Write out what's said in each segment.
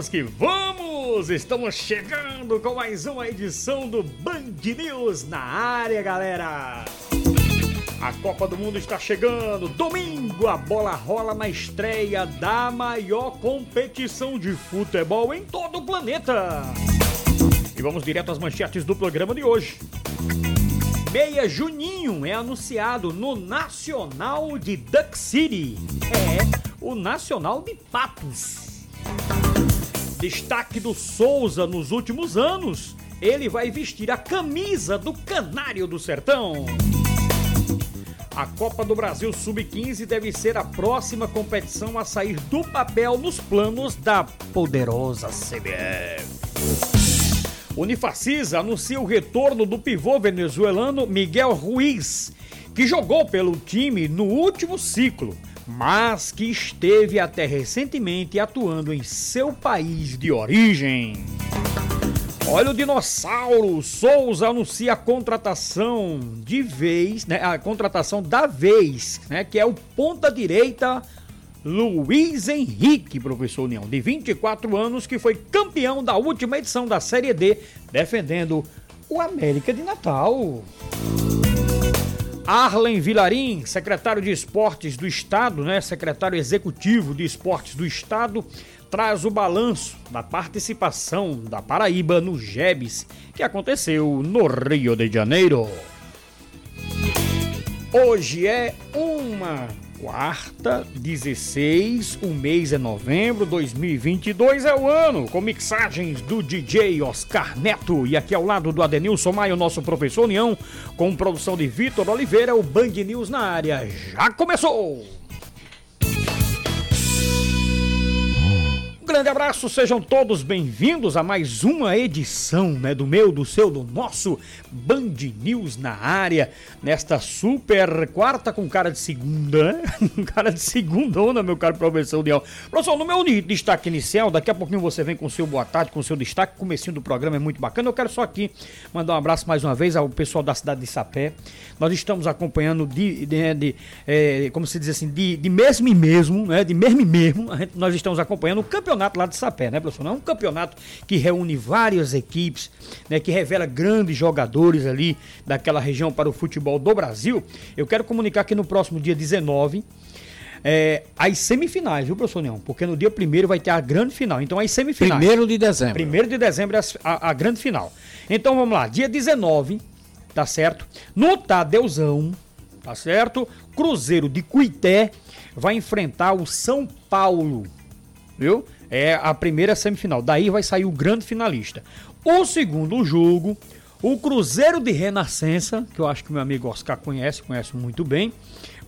vamos que vamos! Estamos chegando com mais uma edição do Band News na área, galera! A Copa do Mundo está chegando. Domingo a bola rola na estreia da maior competição de futebol em todo o planeta. E vamos direto às manchetes do programa de hoje. Meia Juninho é anunciado no Nacional de Duck City. É, o Nacional de Patos. Destaque do Souza nos últimos anos. Ele vai vestir a camisa do Canário do Sertão. A Copa do Brasil Sub-15 deve ser a próxima competição a sair do papel nos planos da poderosa CBF. Unifacisa anuncia o retorno do pivô venezuelano Miguel Ruiz, que jogou pelo time no último ciclo, mas que esteve até recentemente atuando em seu país de origem. Olha o dinossauro! Souza anuncia a contratação de vez, né? A contratação da vez, né? Que é o ponta direita Luiz Henrique, professor União, de 24 anos, que foi campeão da última edição da Série D, defendendo o América de Natal. Arlen Vilarim, secretário de Esportes do Estado, né, secretário executivo de Esportes do Estado, traz o balanço da participação da Paraíba no GEBS, que aconteceu no Rio de Janeiro. Hoje é uma quarta, 16, o mês é novembro, 2022 é o ano, com mixagens do DJ Oscar Neto e aqui ao lado do Adenilson Maia, o nosso professor União, com produção de Vitor Oliveira, o Band News na área. Já começou! Grande abraço, sejam todos bem-vindos a mais uma edição, né, do meu, do seu, do nosso Band News na área, nesta super quarta com cara de segunda, né? cara de segunda, meu caro professor Diel. Professor, no meu destaque inicial, daqui a pouquinho você vem com o seu boa tarde, com o seu destaque, comecinho do programa é muito bacana, eu quero só aqui mandar um abraço mais uma vez ao pessoal da cidade de Sapé, nós estamos acompanhando de, de, né, de é, como se diz assim, de, de mesmo e mesmo, né, de mesmo e mesmo, nós estamos acompanhando o campeonato campeonato lá de Sapé, né, professor? Não é um campeonato que reúne várias equipes, né, que revela grandes jogadores ali daquela região para o futebol do Brasil. Eu quero comunicar que no próximo dia 19 é, as semifinais, viu, professor Neão? Porque no dia primeiro vai ter a grande final. Então, as semifinais. Primeiro de dezembro. Primeiro de dezembro é a, a grande final. Então, vamos lá. Dia 19, tá certo? No Tadeuzão, tá certo? Cruzeiro de Cuité vai enfrentar o São Paulo, viu? É a primeira semifinal. Daí vai sair o grande finalista. O segundo jogo, o Cruzeiro de Renascença, que eu acho que meu amigo Oscar conhece, conhece muito bem,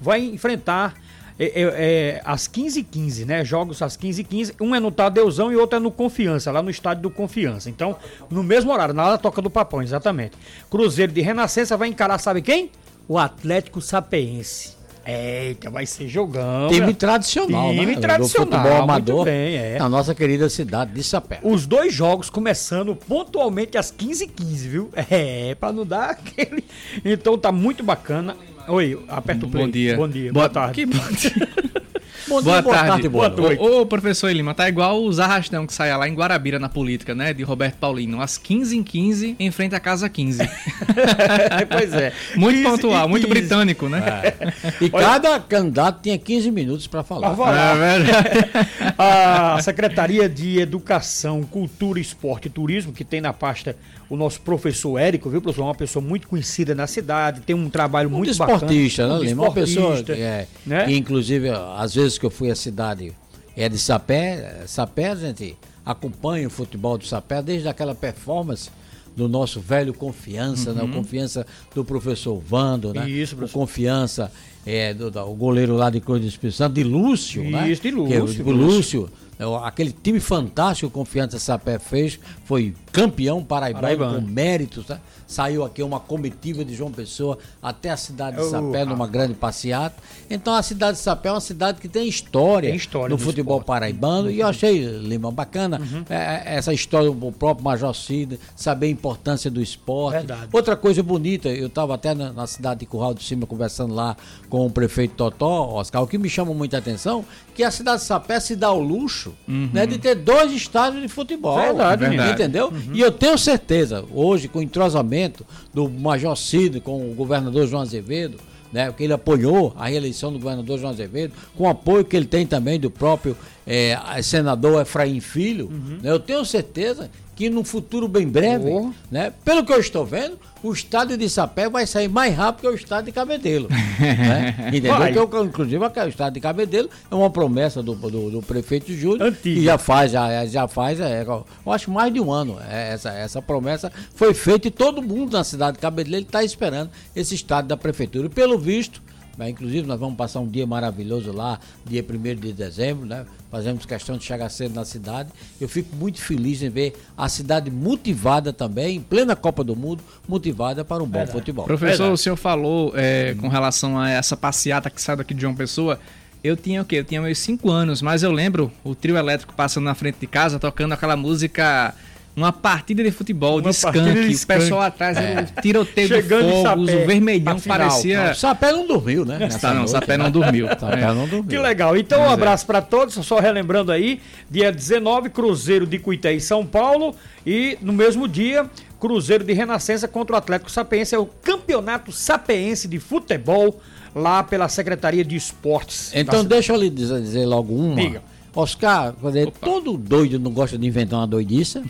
vai enfrentar é, é, é, às 15h15, né? Jogos às 15h15. Um é no Tadeuzão e outro é no Confiança, lá no estádio do Confiança. Então, no mesmo horário, na toca do Papão, exatamente. Cruzeiro de Renascença vai encarar, sabe quem? O Atlético Sapiense. Eita, vai ser jogão. Time tradicional, Time né? tradicional. Do futebol amador bem, é. na nossa querida cidade de Sapé. Os dois jogos começando pontualmente às 15h15, viu? É, pra não dar aquele. Então tá muito bacana. Oi, aperta o play. Bom dia. Bom dia. Boa, boa tarde. Que bom dia. Bom boa, boa tarde. tarde. boa, noite. Ô, ô, professor Lima, tá igual os arrastão que saia lá em Guarabira na política, né? De Roberto Paulino. Às 15 em 15, em frente à casa 15. pois é. Muito pontual, muito britânico, né? É. E Olha, cada candidato tinha 15 minutos para falar. Pra falar. É a Secretaria de Educação, Cultura, Esporte e Turismo, que tem na pasta o nosso professor Érico, viu, professor? Uma pessoa muito conhecida na cidade, tem um trabalho um muito esportista, bacana. Né, Lima? Uma pessoa que, é, né? que, inclusive, às vezes que eu fui à cidade é de Sapé, Sapé a gente acompanha o futebol do Sapé desde aquela performance do nosso velho confiança, uhum. né? O uhum. confiança do professor Vando, né? Isso, professor. O confiança é, do, do, o goleiro lá de Cruz do Espírito Santo, de Lúcio, Isso, né? Isso, de Lúcio. Que, de Lúcio. É, aquele time fantástico que o Confiança Sapé fez, foi campeão paraibano, paraibano. com méritos, né? Saiu aqui uma comitiva de João Pessoa até a cidade de Sapé, numa grande passeata. Então a cidade de Sapé é uma cidade que tem história, tem história no futebol esporte. paraibano. E eu achei, Lima, bacana uhum. é, é essa história do próprio Major Cid, saber a importância do esporte. Verdade. Outra coisa bonita, eu estava até na, na, cidade de Curral de Cima conversando lá com o prefeito Totó, Oscar, o que me chama muita atenção, que a cidade de Sapé se dá o luxo uhum. né, de ter dois estádios de futebol. Verdade, verdade. Entendeu? Uhum. E eu tenho certeza, hoje, com o entrosamento do Major Cid com o governador João Azevedo, né, porque ele apoiou a reeleição do governador João Azevedo, com o apoio que ele tem também do próprio é, senador Efraim Filho, uhum. né, eu tenho certeza que no futuro bem breve, oh. né, pelo que eu estou vendo, o estádio de Sapé vai sair mais rápido que o estádio de Cabedelo. né? Entendeu? Que eu, inclusive, o estádio de Cabedelo é uma promessa do, do, do prefeito Júlio, Antiga. que já faz, já, já faz, é, eu acho mais de um ano. É, essa, essa promessa foi feita e todo mundo na cidade de Cabedelo está esperando esse estádio da prefeitura. E pelo visto, né, inclusive, nós vamos passar um dia maravilhoso lá, dia 1 de dezembro, né? Fazemos questão de chegar cedo na cidade. Eu fico muito feliz em ver a cidade motivada também, em plena Copa do Mundo, motivada para um bom Verdade. futebol. Professor, Verdade. o senhor falou é, com relação a essa passeata que sai daqui de João Pessoa. Eu tinha o quê? Eu tinha meus 5 anos, mas eu lembro o trio elétrico passando na frente de casa, tocando aquela música uma partida de futebol uma de skunk, o pessoal atrás é. o tiroteio Chegando de fogos, o vermelhão parecia... O Sapé não dormiu, né? Tá, não, o Sapé não dormiu. Sapé não dormiu. Que legal. Então, um é. abraço para todos, só relembrando aí, dia 19, Cruzeiro de Cuité em São Paulo e no mesmo dia, Cruzeiro de Renascença contra o Atlético Sapiense, é o Campeonato Sapiense de Futebol lá pela Secretaria de Esportes. Então, deixa eu lhe dizer, dizer logo uma. Diga Oscar, dizer, todo doido não gosta de inventar uma doidiça.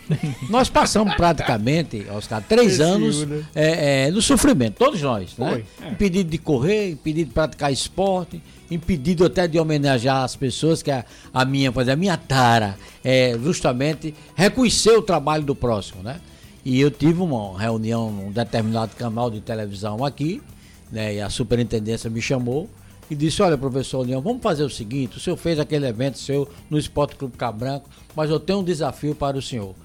nós passamos praticamente, Oscar, três anos né? é, é, no sofrimento, todos nós, né? É. Impedido de correr, impedido de praticar esporte, impedido até de homenagear as pessoas, que a, a minha, por exemplo, a minha tara é justamente reconhecer o trabalho do próximo, né? E eu tive uma reunião num determinado canal de televisão aqui, né? E a superintendência me chamou e disse: Olha, professor Leão, vamos fazer o seguinte: o senhor fez aquele evento seu no Esporte Clube Cabranco, mas eu tenho um desafio para o senhor.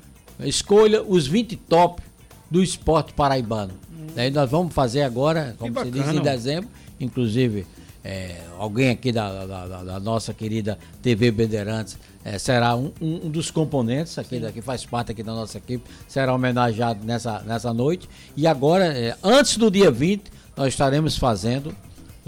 Escolha os 20 top do esporte paraibano. Hum. Daí nós vamos fazer agora, como se diz, em dezembro, inclusive. É, alguém aqui da, da, da, nossa querida TV Bandeirantes é, será um, um, dos componentes aqui, que faz parte aqui da nossa equipe, será homenageado nessa, nessa noite. E agora, é, antes do dia 20, nós estaremos fazendo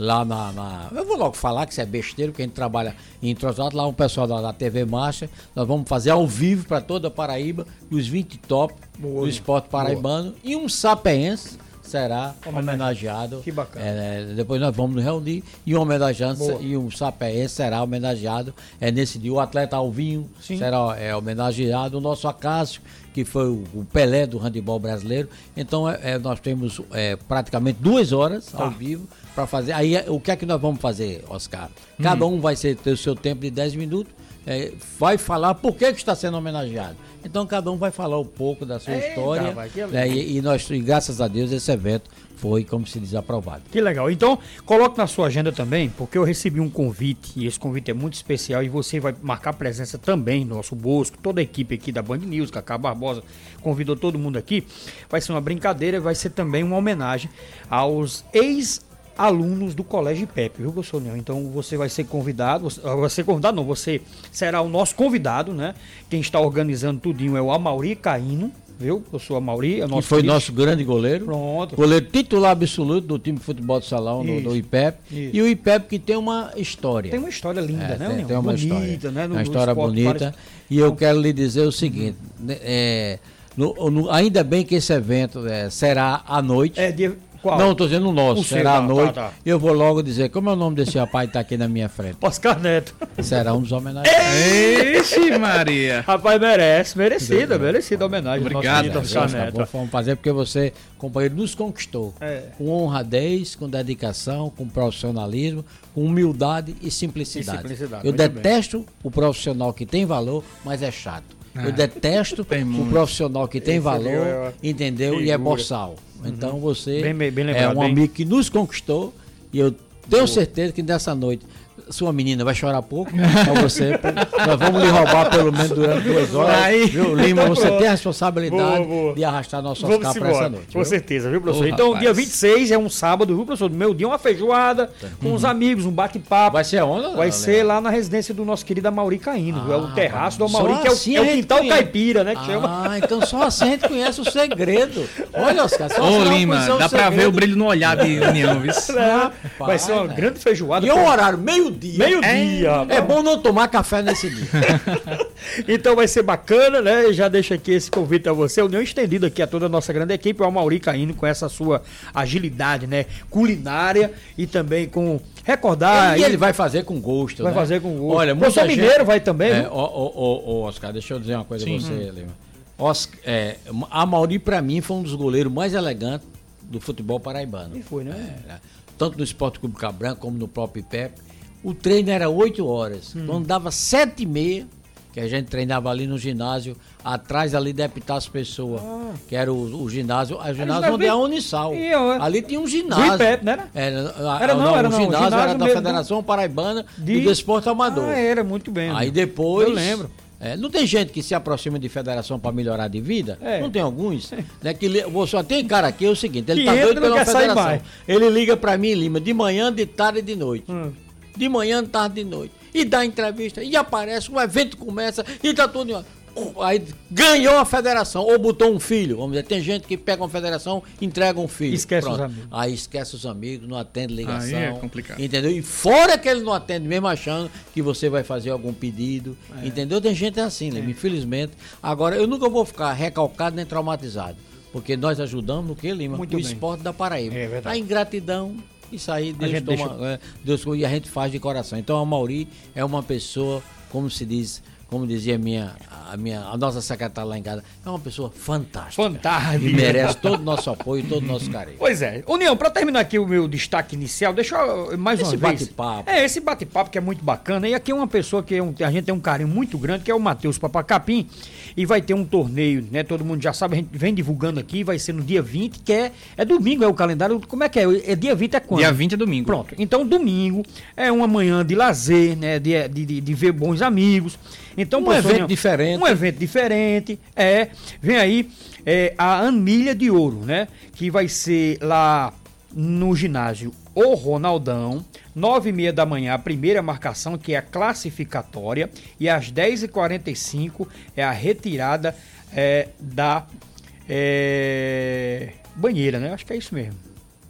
lá na, na, Eu vou logo falar que isso é besteira, que a gente trabalha em entrosado, lá um pessoal da, da TV Marcha. Nós vamos fazer ao vivo para toda a Paraíba os 20 top Boa. do esporte paraibano Boa. e um sapeense será homenageado. Que bacana. É, depois nós vamos nos reunir e um homenageado Boa. e um sapeense será homenageado é, nesse dia. O atleta Alvinho Sim. será é, homenageado. O nosso Acácio, que foi o, o Pelé do handebol brasileiro. Então é, é nós temos é, praticamente duas horas tá. ao vivo para fazer. Aí o que é que nós vamos fazer, Oscar? Cada hum. um vai ter o seu tempo de 10 minutos, é, vai falar por que, que está sendo homenageado. Então cada um vai falar um pouco da sua Eita, história. Vai, né, e, e, nós, e graças a Deus, esse evento foi, como se diz, aprovado. Que legal. Então, coloque na sua agenda também, porque eu recebi um convite, e esse convite é muito especial, e você vai marcar presença também no nosso Bosco, toda a equipe aqui da Band News, Cacá Barbosa convidou todo mundo aqui. Vai ser uma brincadeira, vai ser também uma homenagem aos ex alunos do Colégio IPEP, viu, professor Leão? Então você vai ser convidado, vai ser convidado não, você será o nosso convidado, né? Quem está organizando tudinho é o Amauri Caíno, viu? Eu sou a Mauri, é nosso que foi nosso grande goleiro. Pronto. Goleiro titular absoluto do time de futebol de salão do, do, IPEP. Isso. E o IPEP que tem uma história. Tem uma história linda, é, né? Tem, tem uma bonita, história, né? No, uma história bonita. E eu quero lhe dizer o seguinte, uhum. é, no, no, ainda bem que esse evento é, será à noite. É, dia qual? Não, estou dizendo o nosso. O será à tá, noite. Tá, tá. Eu vou logo dizer como é o nome desse rapaz que está aqui na minha frente. Oscar Neto. Será um dos homenageados. Ixi, Maria. Rapaz, merece. Merecida, merecida homenagem. Obrigado, Oscar Neto. Vamos fazer porque você, companheiro, nos conquistou. É. Com honradez, com dedicação, com profissionalismo, com humildade e simplicidade. E simplicidade. Eu detesto bem. o profissional que tem valor, mas é chato. Eu ah. detesto o profissional que tem Esse valor, entendeu? Figura. E é boçal. Então uhum. você bem, bem lembrado, é um amigo que nos conquistou e eu tenho Boa. certeza que nessa noite sua menina vai chorar pouco pra você. Nós vamos lhe roubar pelo menos durante duas horas. Aí, viu, Lima, você tem a responsabilidade boa, boa. de arrastar nosso vamos Oscar para essa noite. Com certeza, viu, professor? Oh, então, rapaz. dia 26 é um sábado, viu, professor? Meu dia, uma feijoada tá. com uhum. os amigos, um bate-papo. Vai ser aonde? Vai ser lá na residência do nosso querido Mauri Caíno, ah, é o ah, terraço do Mauri, que é o, assim é o quintal conhece. caipira, né? Que ah, chama. então só assim a gente conhece o segredo. Olha, Oscar, só Ô, assim Lima, dá para ver o brilho no olhar de União, viu? Vai ser uma grande feijoada. E o horário, meio Meio-dia. Meio-dia. É, é bom não tomar café nesse dia. então vai ser bacana, né? Já deixo aqui esse convite a você. União estendida aqui a toda a nossa grande equipe. O Amauri caindo com essa sua agilidade, né? Culinária e também com recordar. E ele vai fazer com gosto. Vai né? fazer com gosto. Olha, o professor gente... Mineiro vai também. É, ó, Oscar, deixa eu dizer uma coisa Sim. a você, Lima. Oscar, é, a Mauri, para mim, foi um dos goleiros mais elegantes do futebol paraibano. E foi, né? É, tanto no Esporte Clube Cabranca como no próprio IPEP. O treino era 8 horas. Hum. Quando dava 7 e meia, que a gente treinava ali no ginásio, atrás ali da Epitácio Pessoa, ah. que era o, o ginásio, o ginásio onde é a Unisal. Eu, ali tinha um ginásio. IPEP, não era? Era, era não, não, era o ginásio, ginásio era da Federação Paraibana de... do Desporto Amador. Ah, era, muito bem. Aí depois... Eu lembro. É, não tem gente que se aproxima de federação para melhorar de vida? É. Não tem alguns? né, que, só tem cara aqui, é o seguinte, ele que tá doido pela federação. Ele liga para mim, Lima, de manhã, de tarde e de noite. Hum. De manhã, de tarde e de noite. E dá entrevista, e aparece, um evento começa, e tá tudo aí ganhou a federação, ou botou um filho. Vamos dizer, tem gente que pega uma federação entrega um filho. Esquece Pronto. os amigos. Aí esquece os amigos, não atende ligação. Aí é complicado. Entendeu? E fora que ele não atende, mesmo achando que você vai fazer algum pedido. É. Entendeu? Tem gente assim, né? É. Infelizmente. Agora, eu nunca vou ficar recalcado nem traumatizado. Porque nós ajudamos no que, Lima? Muito o bem. esporte da Paraíba. É verdade. A ingratidão, isso aí Deus, toma, deixa... é, Deus e a gente faz de coração. Então a Mauri é uma pessoa, como se diz, como dizia a minha, a minha, a nossa secretária lá em casa, é uma pessoa fantástica. Fantástica. E merece todo o nosso apoio, todo o nosso carinho. Pois é. União, para terminar aqui o meu destaque inicial, deixa eu mais esse uma vez. Esse bate-papo. É, esse bate-papo que é muito bacana. E aqui é uma pessoa que é um, a gente tem um carinho muito grande, que é o Matheus Papacapim. E vai ter um torneio, né? Todo mundo já sabe, a gente vem divulgando aqui, vai ser no dia 20, que é, é domingo, é o calendário. Como é que é? É dia 20 é quando? Dia 20 é domingo. Pronto. Então, domingo é uma manhã de lazer, né? De, de, de, ver bons amigos. Então, um evento diferente. Um evento diferente. É. Vem aí é, a Anilha de Ouro, né? Que vai ser lá no ginásio O Ronaldão, nove e meia da manhã, a primeira marcação, que é a classificatória, e às 10h45 é a retirada é, da é, banheira, né? Acho que é isso mesmo.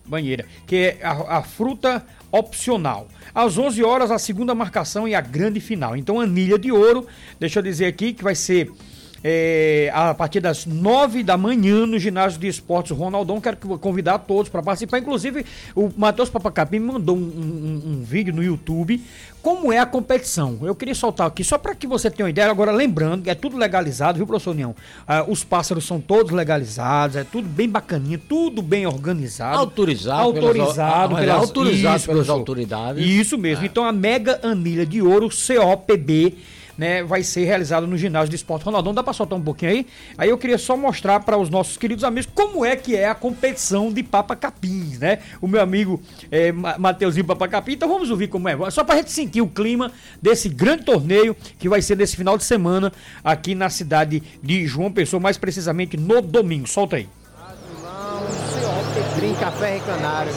Banheira. Que é a, a fruta opcional. Às 11 horas, a segunda marcação e a grande final. Então, Anilha de Ouro, deixa eu dizer aqui que vai ser é, a partir das 9 da manhã no ginásio de esportes Ronaldão. Quero convidar todos para participar. Inclusive, o Matheus Papacapim me mandou um, um, um, vídeo no YouTube. Como é a competição? Eu queria soltar aqui só para que você tenha uma ideia. Agora, lembrando que é tudo legalizado, viu, professor União? Ah, os pássaros são todos legalizados, é tudo bem bacaninho, tudo bem organizado. Autorizado. Autorizado pelas, pelas, autorizado isso, pelas autoridades. Isso mesmo. É. Então, a Mega Anilha de Ouro, COPB né, vai ser realizado no ginásio de esporte Ronaldão. Dá para soltar um pouquinho aí? Aí eu queria só mostrar para os nossos queridos amigos como é que é a competição de Papa Capins, né? O meu amigo é, Mateuzinho Papa Capim. Então vamos ouvir como é. Só para a gente sentir o clima desse grande torneio que vai ser nesse final de semana aqui na cidade de João Pessoa, mais precisamente no domingo. Solta aí. Azulão, Café Café Canário,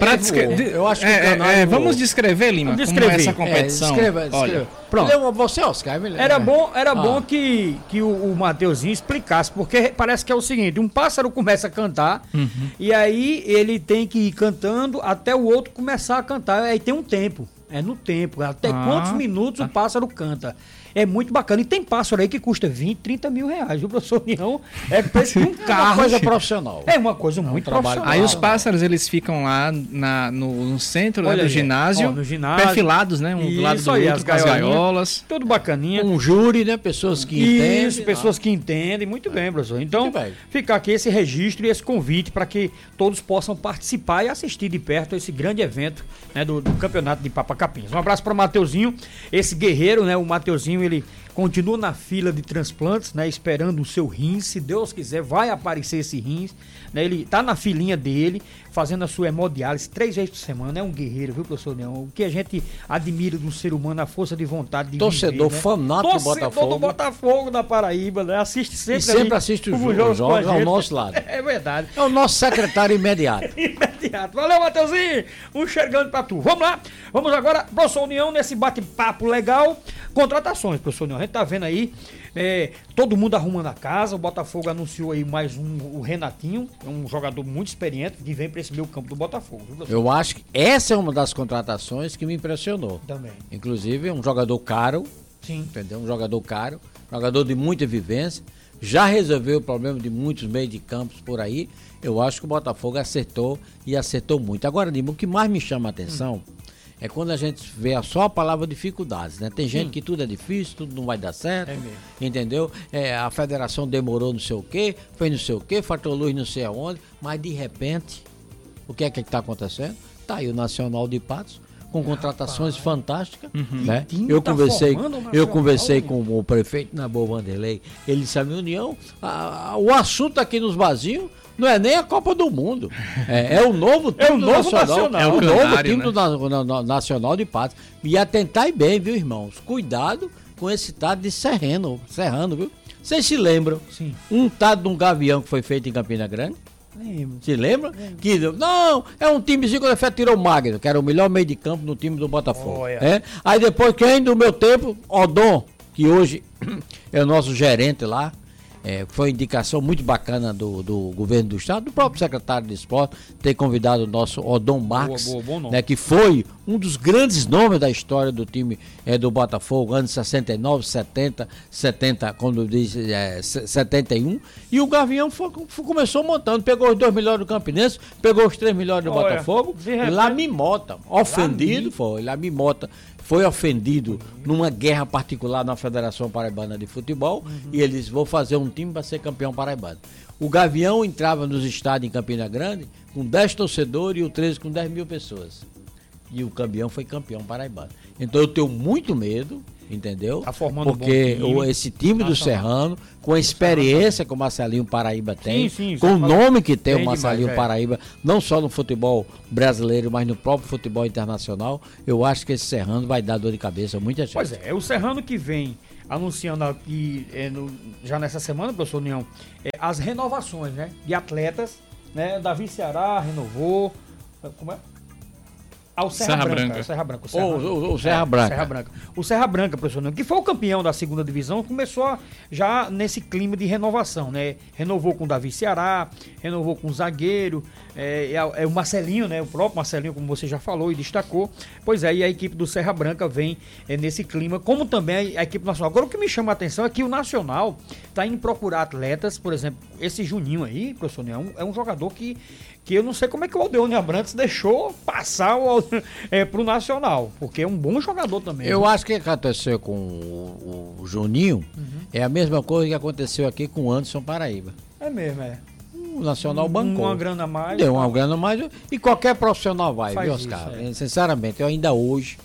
Pra descrever. Eu acho que é, é, é, Vamos descrever, Lima, descrever. como é essa competição. É, descreva, descreva. Olha, Pronto. Você, Oscar, me Era bom, era ah. bom que, que o, o Mateuzinho explicasse, porque parece que é o seguinte: um pássaro começa a cantar, uhum. e aí ele tem que ir cantando até o outro começar a cantar. Aí tem um tempo. É no tempo. Até ah, quantos minutos tá. o pássaro canta. É muito bacana. E tem pássaro aí que custa 20, 30 mil reais. O professor União é preço de um carro. É uma coisa profissional. É uma coisa muito é um profissional. Aí os pássaros, eles ficam lá na, no, no centro né, do ginásio, ó, no ginásio, perfilados, né? Um do lado do aí, outro, as com as gaiolas. Tudo bacaninha. Um júri, né? Pessoas que Isso, entendem. Isso, pessoas que entendem. Muito bem, professor. Então, fica aqui esse registro e esse convite para que todos possam participar e assistir de perto esse grande evento né, do, do campeonato de Papacapins. Um abraço para o Mateuzinho, esse guerreiro, né? O Mateuzinho, ele continua na fila de transplantes, né? Esperando o seu rins. Se Deus quiser, vai aparecer esse rins. Né? Ele tá na filinha dele, fazendo a sua hemodiálise três vezes por semana. É um guerreiro, viu, professor Leão? O que a gente admira do ser humano, a força de vontade de Torcedor viver, né? fanático do Botafogo. Torcedor do Botafogo da Paraíba, né? Assiste sempre. E sempre assiste os, os jogos, jogos ao nosso lado. É verdade. É o nosso secretário imediato. imediato. Valeu, Mateuzinho. Um chegando pra tu. Vamos lá. Vamos agora, professor União, nesse bate-papo legal. Contratações, professor União. A gente tá vendo aí é, todo mundo arrumando a casa. O Botafogo anunciou aí mais um, o Renatinho, é um jogador muito experiente que vem para esse meio campo do Botafogo. Eu acho que essa é uma das contratações que me impressionou. Também. Inclusive, é um jogador caro. Sim. Entendeu? Um jogador caro, jogador de muita vivência. Já resolveu o problema de muitos meios de campos por aí. Eu acho que o Botafogo acertou e acertou muito. Agora, Dima, o que mais me chama a atenção. Hum é quando a gente vê só a palavra dificuldades, né? Tem gente Sim. que tudo é difícil, tudo não vai dar certo, é entendeu? É, a federação demorou não sei o quê, fez não sei o quê, faltou luz não sei aonde, mas de repente, o que é que está acontecendo? Tá aí o Nacional de Patos, com contratações Rapaz. fantásticas, uhum. né? Eu tá conversei, eu conversei com o prefeito na Boa Vanderlei, ele disse a minha união, a, a, o assunto aqui nos vazios não é nem a Copa do Mundo. É, é o novo time é o novo nacional, nacional. É o, o novo time né? do na, na, Nacional de Patos. E atentai bem, viu, irmãos? Cuidado com esse tado de Serrano, Serrano, viu? Vocês se lembram? Sim. Um tado de um gavião que foi feito em Campina Grande? Lembro. Se lembra? Lembro. Que, não, é um timezinho que o Defeito tirou o Magno, que era o melhor meio de campo no time do Botafogo. É? Aí depois, quem do meu tempo, Odon, que hoje é o nosso gerente lá, é, foi uma indicação muito bacana do, do governo do estado, do próprio secretário de esporte, ter convidado o nosso Odon Marques, boa, boa, né, que foi um dos grandes nomes da história do time é, do Botafogo, anos 69, 70, 70, quando diz é, 71. E o Gavião foi, foi, começou montando, pegou os dois melhores do Campinense, pegou os três melhores do Olha, Botafogo, repente, lá Mimota, ofendido lá foi, lá Mimota foi ofendido numa guerra particular na Federação Paraibana de Futebol uhum. e ele disse: Vou fazer um time para ser campeão paraibano. O Gavião entrava nos estádios em Campina Grande com 10 torcedores e o 13 com 10 mil pessoas. E o campeão foi campeão paraibano. Então eu tenho muito medo entendeu? Tá formando Porque um time, esse time do Serrano, com a experiência que o Marcelinho Paraíba tem, sim, sim, com o nome que tem o Marcelinho demais, é. Paraíba, não só no futebol brasileiro, mas no próprio futebol internacional, eu acho que esse Serrano vai dar dor de cabeça a muita gente. Pois é, é o Serrano que vem anunciando aqui é, no, já nessa semana, professor União, é, as renovações né, de atletas, né? Davi Ceará renovou. Como é? Ao Serra, Serra Branca. Branca. Serra Branca. O Serra, o, o, Serra é, Branca. Serra Branca. O Serra Branca, professor, que foi o campeão da segunda divisão, começou já nesse clima de renovação, né? Renovou com o Davi Ceará, renovou com o zagueiro, é, é, é, o Marcelinho, né? O próprio Marcelinho, como você já falou e destacou. Pois é, e a equipe do Serra Branca vem é, nesse clima, como também a equipe nacional. Agora, o que me chama a atenção é que o Nacional está indo procurar atletas, por exemplo, esse Juninho aí, professor, é um, é um jogador que que eu não sei como é que o Aldeone Abrantes deixou passar o, é, pro Nacional, porque é um bom jogador também. Eu acho que aconteceu com o, o Juninho uhum. é a mesma coisa que aconteceu aqui com o Anderson Paraíba. É mesmo, é. O Nacional bancou. Uma grana a mais. Deu uma grana a mais e qualquer profissional vai, viu, Oscar? Isso, é. Sinceramente, eu ainda hoje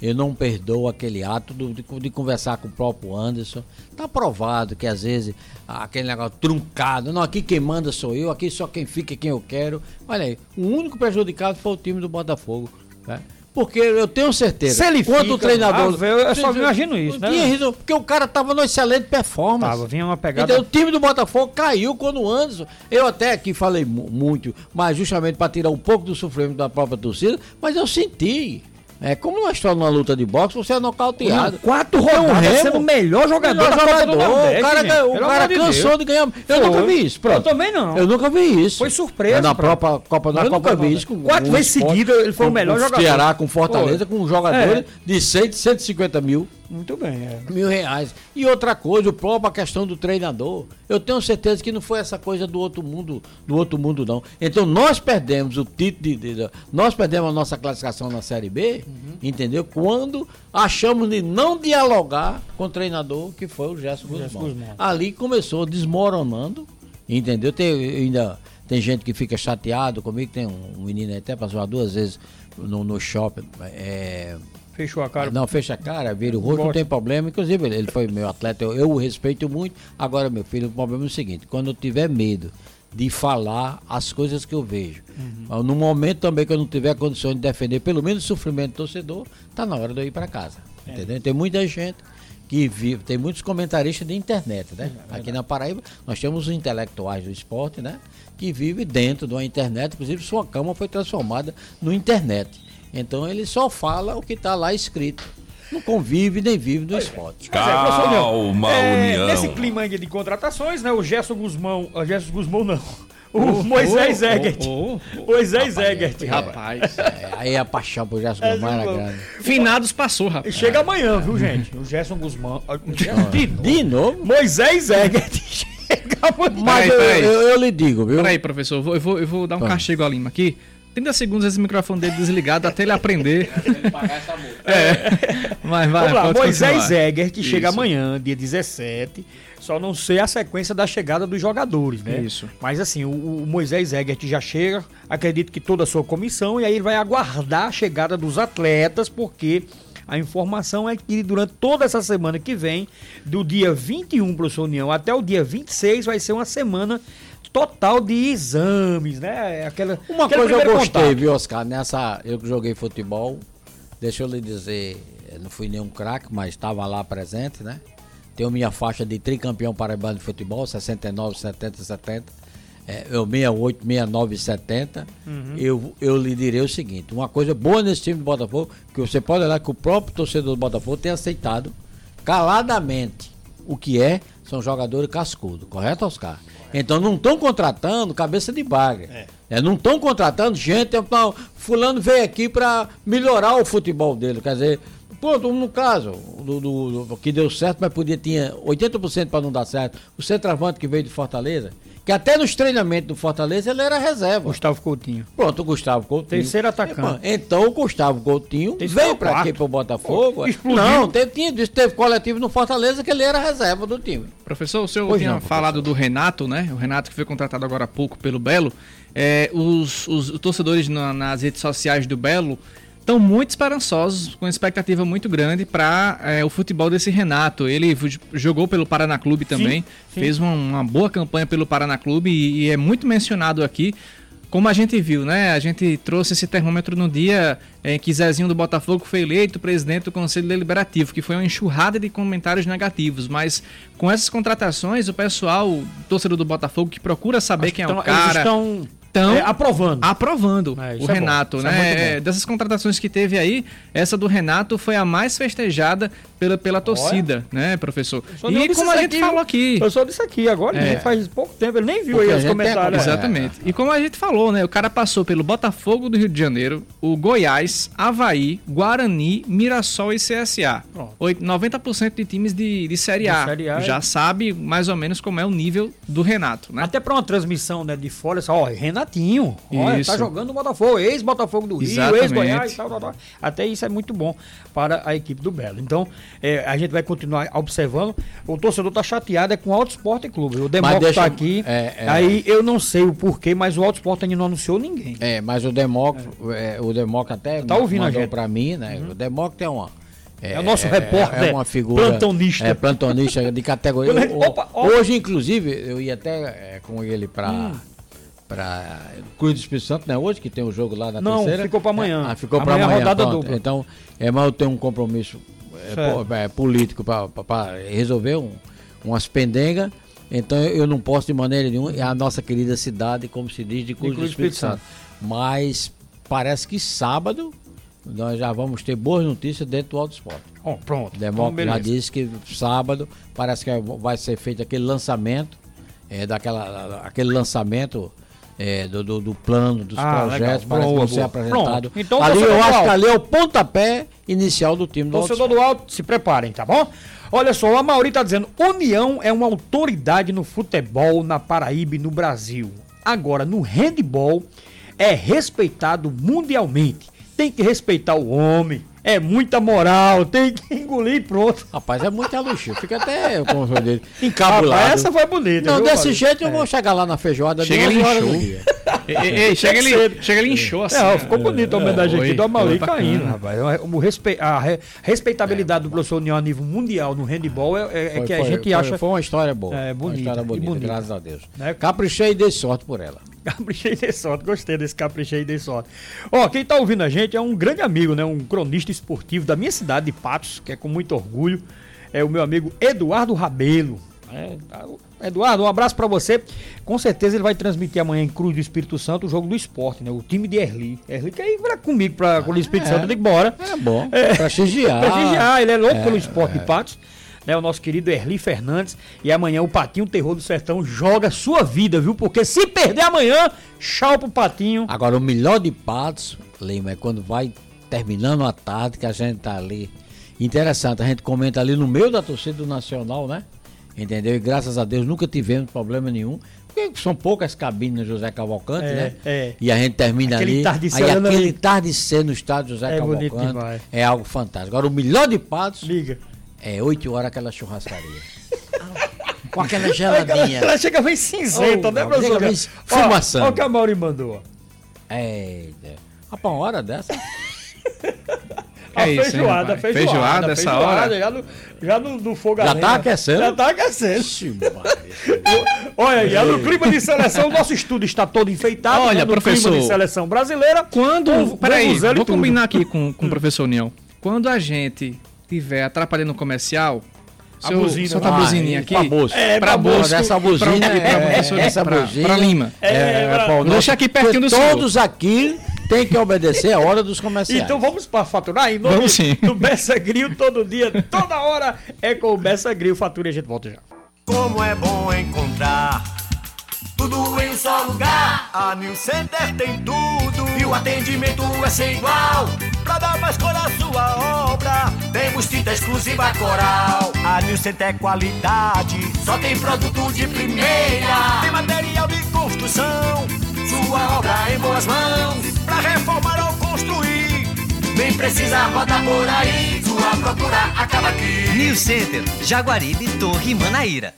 eu não perdoo aquele ato de, de, conversar com o próprio Anderson. Tá provado que às vezes aquele negócio truncado, não, aqui quem manda sou eu, aqui só quem fica é quem eu quero. Olha aí, o único prejudicado foi o time do Botafogo. Né? Porque eu tenho certeza. Se ele quando fica, o treinador. Ah, eu só imagino isso, né? Tinha, porque o cara tava no excelente performance. Tava, vinha uma pegada. Então, o time do Botafogo caiu quando o Anderson. Eu até aqui falei muito, mas justamente para tirar um pouco do sofrimento da própria torcida, mas eu senti. É como nós estamos numa luta de boxe, você é nocauteado. Não, quatro rodadas um sendo o melhor jogador melhor jogador. Nordeste, o cara, o cara cansou de, de ganhar. Eu Foi. nunca vi isso. Pronto. Eu também não. Eu nunca vi isso. Foi surpresa. É na própria Copa da Copa vi isso. Quatro vezes seguida ele foi o melhor jogador. Ceará com Fortaleza, Foi. com jogadores é. de 100, 150 mil. Muito bem, é. Mil reais. E outra coisa, o próprio a questão do treinador. Eu tenho certeza que não foi essa coisa do outro mundo, do outro mundo, não. Então nós perdemos o título de. de nós perdemos a nossa classificação na Série B, uhum. entendeu? Quando achamos de não dialogar com o treinador, que foi o Gerson Guzmão. Ali começou desmoronando, entendeu? Tem, ainda tem gente que fica chateado comigo, tem um, menino aí até passou duas vezes no, no shopping. É, Fechou a cara. Não, fecha a cara, vira o rosto, não tem problema. Inclusive, ele, foi meu atleta, eu, eu o respeito muito. Agora, meu filho, o problema é o seguinte: quando eu tiver medo de falar as coisas que eu vejo, uhum. no momento também que eu não tiver condições de defender pelo menos o sofrimento do torcedor, tá na hora de eu ir para casa. É. Entendeu? Tem muita gente que vive, tem muitos comentaristas de internet, né? É, Aqui na Paraíba nós temos os intelectuais do esporte, né? Que vive dentro de uma internet, inclusive sua cama foi transformada no internet. Então ele só fala o que está lá escrito. Não convive nem vive do esporte. Calma, é, União. Nesse clima de contratações, né? O Gerson Guzmão. O Gerson Guzmão não. O oh, Moisés oh, Egert. Oh, oh, Moisés rapaz, Egert. Rapaz. É, aí a paixão pro Gerson é, Guzmão era grande. Finados passou, rapaz. Chega amanhã, viu, gente? O Gerson Guzmão. De, de novo? Moisés Egert. Chega amanhã. Mas eu, eu, eu, lhe digo, viu? Peraí, professor. Eu vou, eu vou, eu vou dar um castigo a Lima aqui. 30 segundos esse microfone dele desligado até ele aprender. é. Mas vai, Vamos lá, Moisés Egert que chega amanhã, dia 17. Só não sei a sequência da chegada dos jogadores, né? Isso. Mas assim, o, o Moisés Egert já chega, acredito que toda a sua comissão, e aí ele vai aguardar a chegada dos atletas, porque a informação é que durante toda essa semana que vem, do dia 21 para o União até o dia 26, vai ser uma semana total de exames, né? Aquela, Uma coisa eu gostei, contato. viu, Oscar? Nessa. Eu que joguei futebol, deixa eu lhe dizer, não fui nenhum craque, mas estava lá presente, né? Tenho minha faixa de tricampeão paraibano de futebol, 69, 70, 70. É, eu 68, 69 70. Uhum. Eu, eu lhe direi o seguinte: uma coisa boa nesse time do Botafogo, que você pode olhar que o próprio torcedor do Botafogo tem aceitado caladamente o que é, são jogadores cascudos, correto, Oscar? Então não estão contratando cabeça de baga. É. É, não estão contratando gente, então, fulano veio aqui para melhorar o futebol dele. Quer dizer, pronto, no caso, do, do, do que deu certo, mas podia tinha 80% para não dar certo. O centroavante que veio de Fortaleza, que até nos treinamentos do Fortaleza ele era reserva. Gustavo Coutinho. Pronto, o Gustavo Coutinho. Terceiro atacante. Então o Gustavo Coutinho Terceiro veio para aqui para o Botafogo. Explodiu. Não, teve, tinha, teve coletivo no Fortaleza que ele era reserva do time. Professor, o senhor pois tinha não, falado do Renato, né? O Renato que foi contratado agora há pouco pelo Belo. É, os, os, os torcedores na, nas redes sociais do Belo estão muito esperançosos, com expectativa muito grande para é, o futebol desse Renato. Ele jogou pelo Paraná Clube também, sim, sim. fez uma, uma, boa campanha pelo Paraná Clube e, e, é muito mencionado aqui. Como a gente viu, né? A gente trouxe esse termômetro no dia em é, que Zezinho do Botafogo foi eleito presidente do Conselho Deliberativo, que foi uma enxurrada de comentários negativos. Mas com essas contratações, o pessoal, torcedor do Botafogo, que procura saber Acho quem é o cara. Estão estão é, aprovando. Aprovando é, o é Renato, né? É dessas contratações que teve aí, essa do Renato foi a mais festejada pela, pela torcida, Olha. né, professor? E como a gente aqui, falou aqui. Eu só disse aqui agora, é. faz pouco tempo, ele nem viu Porque aí os comentários. Exatamente. E como a gente falou, né, o cara passou pelo Botafogo do Rio de Janeiro, o Goiás, Havaí, Guarani, Mirassol e CSA. Pronto. 90% de times de, de Série A. Série A já sabe mais ou menos como é o nível do Renato, né? Até para uma transmissão né, de fora, só, ó, Renatinho, olha, tá jogando o Botafogo, ex-Botafogo do Rio, ex-Goiás, tal, tal, tal. Até isso é muito bom para a equipe do Belo. Então, é, a gente vai continuar observando. O torcedor tá chateado é com o Auto Esporte Clube. O Democ deixa, tá aqui. É, é, aí eu não sei o porquê, mas o Auto Esporte ainda não anunciou ninguém. É, mas o Democ, é. o Democ até tá ouvindo mandou para mim, né? Uhum. O Democ tem uma é, é, o nosso repórter. É uma figura. Plantonista. É, plantonista de categoria. Opa, opa. Hoje, inclusive, eu ia até é, com ele para. Hum. Para Cruz do Espírito Santo, né? Hoje que tem o jogo lá na Não, terceira. ficou para amanhã. É, ah, ficou para amanhã. Rodada dupla. Então, é, mas eu tenho um compromisso é, é, político para resolver um, umas pendengas. Então eu não posso de maneira nenhuma. É a nossa querida cidade, como se diz, de Cruz, de Cruz do Espírito, Espírito Santo. Santo. Mas parece que sábado nós já vamos ter boas notícias dentro do Auto Esporte. Oh, pronto. Demócrito então, já disse que sábado parece que vai ser feito aquele lançamento, é, daquela, aquele lançamento é, do, do, do, plano, dos ah, projetos, para que ser apresentado. Então, ali eu acho que ali é o pontapé inicial do time do Torcedor do Alto, se preparem, tá bom? Olha só, a Mauri tá dizendo, União é uma autoridade no futebol na Paraíba e no Brasil. Agora, no handball, é respeitado mundialmente. Tem que respeitar o homem. É muita moral, tem que engolir e pronto. Rapaz, é muita luxo. Fica até com o dele encabulado. Rapaz, essa foi bonita. Não, viu, desse jeito eu vou é. chegar lá na feijoada chega ele inchou. ei, ei, chega ele, chega ele inchou assim. É, ficou bonito a homenagem é, aqui do Amauri caindo, rapaz. O respe... A respeitabilidade do professor União a nível mundial no handball é, é, foi, que a gente foi, acha. Foi uma história boa. É, bonita. Uma história bonita, bonita. graças a Deus. Né? Caprichei e dei sorte por ela. Caprichei e dei sorte, gostei desse caprichei e dei sorte. Ó, quem tá ouvindo a gente é um grande amigo, né? Um cronista esportivo da minha cidade de Patos, que é com muito orgulho. É o meu amigo Eduardo Rabelo. É, tá, Eduardo, um abraço para você. Com certeza ele vai transmitir amanhã em Cruz do Espírito Santo o jogo do esporte, né? O time de Erli. Erli quer ir comigo pra Cruz do Espírito é, Santo, eu digo bora. É bom. É, prestigiar. prestigiar, ele é louco é, pelo esporte de Patos né, o nosso querido Erli Fernandes. E amanhã o Patinho Terror do Sertão joga sua vida, viu? Porque se perder amanhã, tchau pro Patinho. Agora, o melhor de Patos, Lima, é quando vai terminando a tarde, que a gente tá ali. Interessante, a gente comenta ali no meio da torcida do Nacional, né? Entendeu? E graças a Deus nunca tivemos problema nenhum. Porque são poucas cabines no José Cavalcante, é, né? É. E a gente termina aquele ali. Aí aquele tarde no estádio José é Cavalcante é algo fantástico. Agora, o melhor de Patos. Liga é 8 horas aquela churrascaria. Com aquela geladinha. Ela chega bem cinzenta, oh, né, professor? Chega bem fumaçando. Olha o que a Mauri mandou. É. Rapaz, uma hora dessa. a é isso, feijoada, hein, feijoada, feijoada, essa hora. Já no, já no, no fogo Já tá aquecendo? Já tá aquecendo. Olha, já no clima de seleção, o nosso estudo está todo enfeitado. Olha, no professor. clima de seleção brasileira. Quando. Peraí, vou combinar aqui com, com o professor União. Quando a gente tiver atrapalhando o comercial, a seu, buzina, solta a buzininha aqui. Pra Bosco. É, pra Bosco. Essa buzina pra, é, é, essa pra, buzina. Pra Lima. É, é pra, deixa aqui pertinho do senhor. Todos aqui têm que obedecer a hora dos comerciais. Então vamos para faturar em nome vamos sim. do Bessa Grill todo dia, toda hora é com o Bessa Grill. Fatura e a gente volta já. Como é bom encontrar tudo só lugar. A New Center tem tudo e o atendimento é sem igual. Pra dar mais cor à sua obra, temos tinta exclusiva Coral. A New Center é qualidade, só tem produto de primeira. Tem material de construção, sua obra em boas mãos. Pra reformar ou construir, nem precisa rodar por aí. Sua procura acaba aqui. New Center, Jaguaribe, Torre e Manaíra.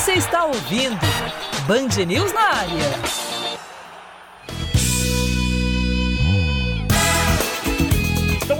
Você está ouvindo Band News na área.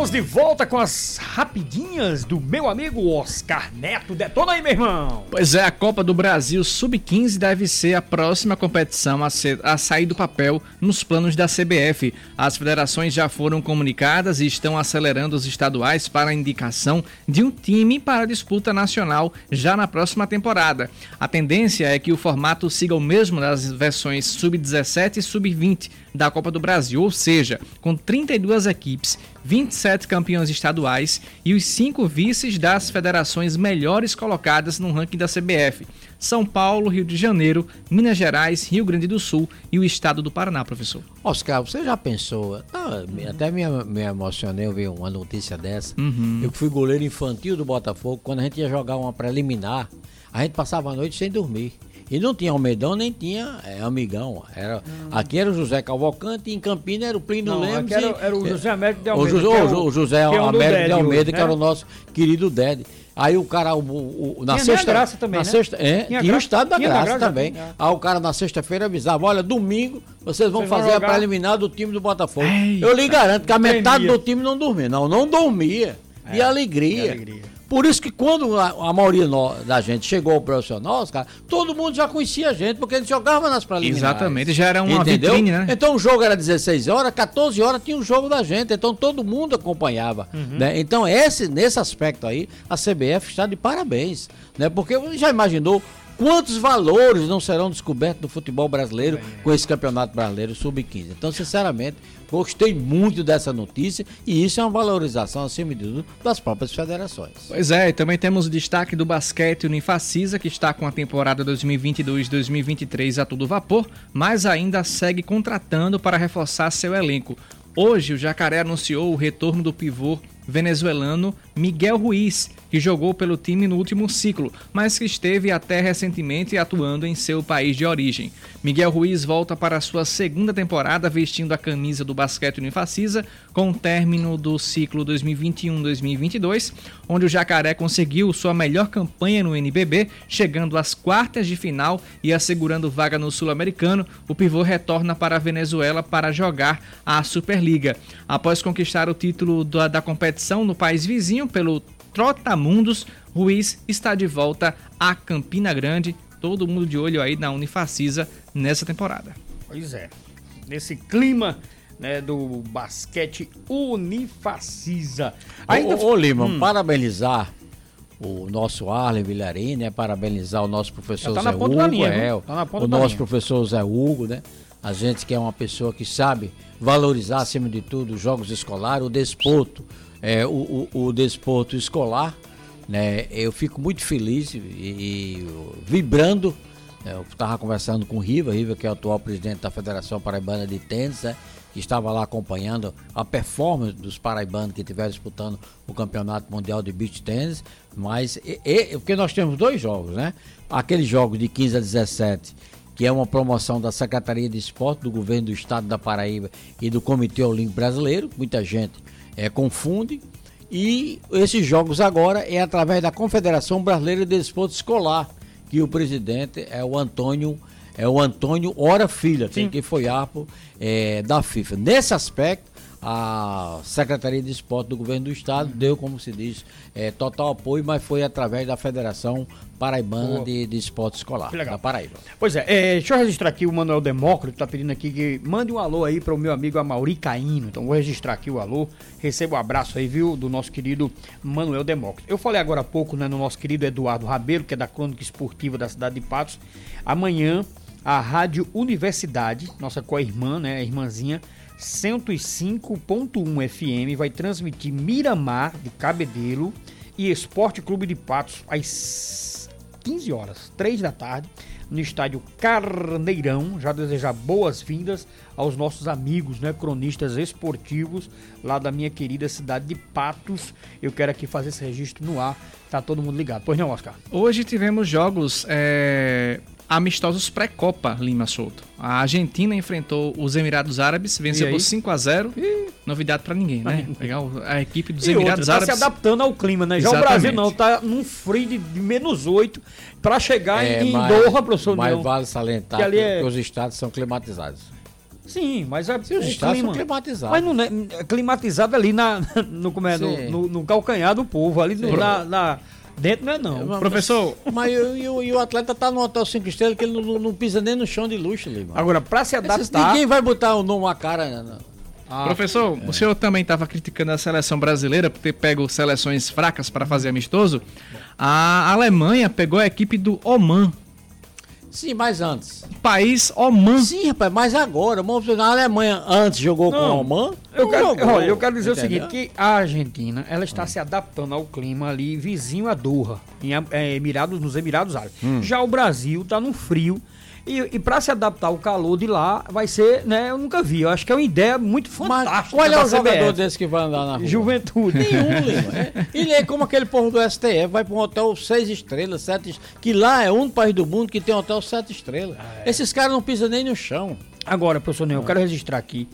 Estamos de volta com as rapidinhas do meu amigo Oscar Neto. Detona aí, meu irmão. Pois é, a Copa do Brasil Sub-15 deve ser a próxima competição a, ser, a sair do papel nos planos da CBF. As federações já foram comunicadas e estão acelerando os estaduais para a indicação de um time para a disputa nacional já na próxima temporada. A tendência é que o formato siga o mesmo das versões Sub-17 e Sub-20 da Copa do Brasil, ou seja, com 32 equipes 27 campeões estaduais e os cinco vices das federações melhores colocadas no ranking da CBF: São Paulo, Rio de Janeiro, Minas Gerais, Rio Grande do Sul e o estado do Paraná, professor. Oscar, você já pensou? Não, até me, me emocionei eu ver uma notícia dessa. Uhum. Eu fui goleiro infantil do Botafogo. Quando a gente ia jogar uma preliminar, a gente passava a noite sem dormir. E não tinha Almedão, nem tinha é, Amigão. Era, hum. Aqui era o José Cavalcante, e em Campinas era o Plínio não, Lemos. Era, era, o José Américo de Almeida. O, José, é o, o José Américo de Almeida, que era o né? nosso querido Dede. Aí o cara, o, o, na tinha sexta. graça também. Na né? sexta, é, tinha, tinha o estado da graça, graça, também. É. Aí o cara na sexta-feira avisava: olha, domingo vocês vão vocês fazer vão a preliminar do time do Botafogo. Eita, Eu lhe garanto que a metade do time não dormia. Não, não dormia. É, de alegria. De alegria. Por isso que quando a, a maioria da gente chegou ao profissional, cara, todo mundo já conhecia a gente, porque a gente jogava nas preliminares. Exatamente, já era uma Entendeu? vitrine, né? Então o jogo era 16 horas, 14 horas tinha o jogo da gente, então todo mundo acompanhava. Uhum. Né? Então esse, nesse aspecto aí, a CBF está de parabéns, né? Porque já imaginou quantos valores não serão descobertos no futebol brasileiro com esse campeonato brasileiro sub-15. Então, sinceramente, Gostei muito dessa notícia e isso é uma valorização, acima de tudo, das próprias federações. Pois é, e também temos o destaque do basquete Unifacisa, que está com a temporada 2022-2023 a todo vapor, mas ainda segue contratando para reforçar seu elenco. Hoje, o Jacaré anunciou o retorno do pivô venezuelano Miguel Ruiz, que jogou pelo time no último ciclo, mas que esteve até recentemente atuando em seu país de origem. Miguel Ruiz volta para sua segunda temporada vestindo a camisa do basquete Unifacisa, com o término do ciclo 2021-2022, onde o Jacaré conseguiu sua melhor campanha no NBB, chegando às quartas de final e assegurando vaga no Sul-Americano. O pivô retorna para a Venezuela para jogar a Superliga. Após conquistar o título da, da competição no país vizinho pelo Trotamundos, Ruiz está de volta a Campina Grande. Todo mundo de olho aí na Unifacisa nessa temporada. Pois é. Nesse clima né, do basquete Unifacisa. Ainda... Ô, ô Lima, hum. parabenizar o nosso Arlen Vilarim, né? Parabenizar o nosso professor tá Zé Hugo, linha, é, tá o nosso linha. professor Zé Hugo, né? A gente que é uma pessoa que sabe valorizar, acima de tudo, os jogos escolares, o desporto, é, o, o, o desporto escolar, né? Eu fico muito feliz e, e vibrando. Né? Eu estava conversando com o Riva, Riva que é o atual presidente da Federação Paraibana de Tênis, né? que estava lá acompanhando a performance dos paraibanos que estiveram disputando o Campeonato Mundial de Beach Tennis, mas e, e, porque nós temos dois jogos, né? Aquele jogo de 15 a 17, que é uma promoção da Secretaria de Esporte do Governo do Estado da Paraíba e do Comitê Olímpico Brasileiro, muita gente é, confunde. E esses jogos agora é através da Confederação Brasileira de Desporto Escolar, que o presidente é o Antônio é o Antônio Ora Filha, que foi APO é, da FIFA. Nesse aspecto, a Secretaria de Esporte do Governo do Estado deu, como se diz, é, total apoio, mas foi através da Federação Paraibana de, de Esporte Escolar, da Paraíba. Pois é, é, deixa eu registrar aqui o Manuel Demócrito, está pedindo aqui que mande um alô aí para o meu amigo Amauri Caíno. Então vou registrar aqui o alô, recebo um abraço aí, viu, do nosso querido Manuel Demócrito. Eu falei agora há pouco, né, no nosso querido Eduardo Rabelo, que é da Crônica Esportiva da cidade de Patos. Amanhã, a Rádio Universidade, nossa co-irmã, né, a irmãzinha, 105.1 FM vai transmitir Miramar de Cabedelo e Esporte Clube de Patos às 15 horas, 3 da tarde, no estádio Carneirão. Já desejar boas-vindas aos nossos amigos, né, cronistas esportivos lá da minha querida cidade de Patos. Eu quero aqui fazer esse registro no ar. Tá todo mundo ligado. Pois não, Oscar? Hoje tivemos jogos é, amistosos pré-Copa Lima Souto. A Argentina enfrentou os Emirados Árabes, venceu por 5 a 0 e... Novidade para ninguém, né? Pegar a equipe dos e Emirados outra, Árabes. Tá se adaptando ao clima, né? Já Exatamente. o Brasil não, tá num frio de, de menos 8 para chegar é, em mas, Doha, professor Mas União, vale salientar que, ali é... que os estados são climatizados. Sim, mas é Sim, os estados clima, climatizados. Mas não é, é climatizado ali na, no, como é, no, no, no, calcanhar do povo, ali no, na, na Dentro não é não. Professor. Mas e, o, o atleta tá no hotel 5 estrelas que ele não, não, pisa nem no chão de luxo ali, mano. Agora, pra se adaptar. ninguém vai botar o nome, a cara. Não. Né, ah, Professor, é. o senhor também estava criticando a seleção brasileira por ter pego seleções fracas para fazer amistoso. A Alemanha pegou a equipe do Oman Sim, mas antes. País Oman. Sim, rapaz, mas agora. Na Alemanha antes jogou não, com o Oman. Eu quero, jogou, olha, eu quero dizer entendeu? o seguinte: que a Argentina ela está hum. se adaptando ao clima ali vizinho a Doha, em é, Emirados, nos Emirados Árabes. Hum. Já o Brasil está no frio e, e para se adaptar ao calor de lá, vai ser, né? Eu nunca vi. Eu acho que é uma ideia muito fantástica. Mas qual é o jogador desse que vai andar na rua? Juventude. Nenhum, Lima. É, ele é como aquele povo do STF, vai para um hotel seis estrelas, sete que lá é um país do mundo que tem um hotel sete estrelas. Ah, é. Esses caras não pisam nem no chão. Agora, professor Ney, eu quero registrar aqui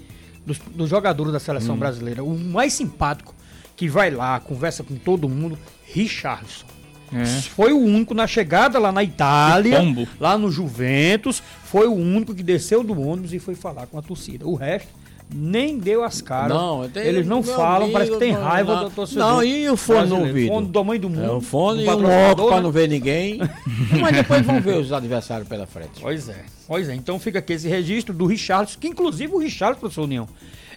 dos, dos jogadores da seleção hum. brasileira, o mais simpático que vai lá, conversa com todo mundo, Richardson. É. Foi o único na chegada lá na Itália, lá no Juventus, foi o único que desceu do ônibus e foi falar com a torcida. O resto nem deu as caras. Não, Eles não falam, amigo, parece que tem raiva não, do torcedor. Não, e o fone no ouvido? O fone do tamanho do mundo. É, o fone e um óculos para não ver ninguém. Mas depois vão ver os adversários pela frente. Pois é, pois é. Então fica aqui esse registro do Richardson, que inclusive o Richardson, professor União,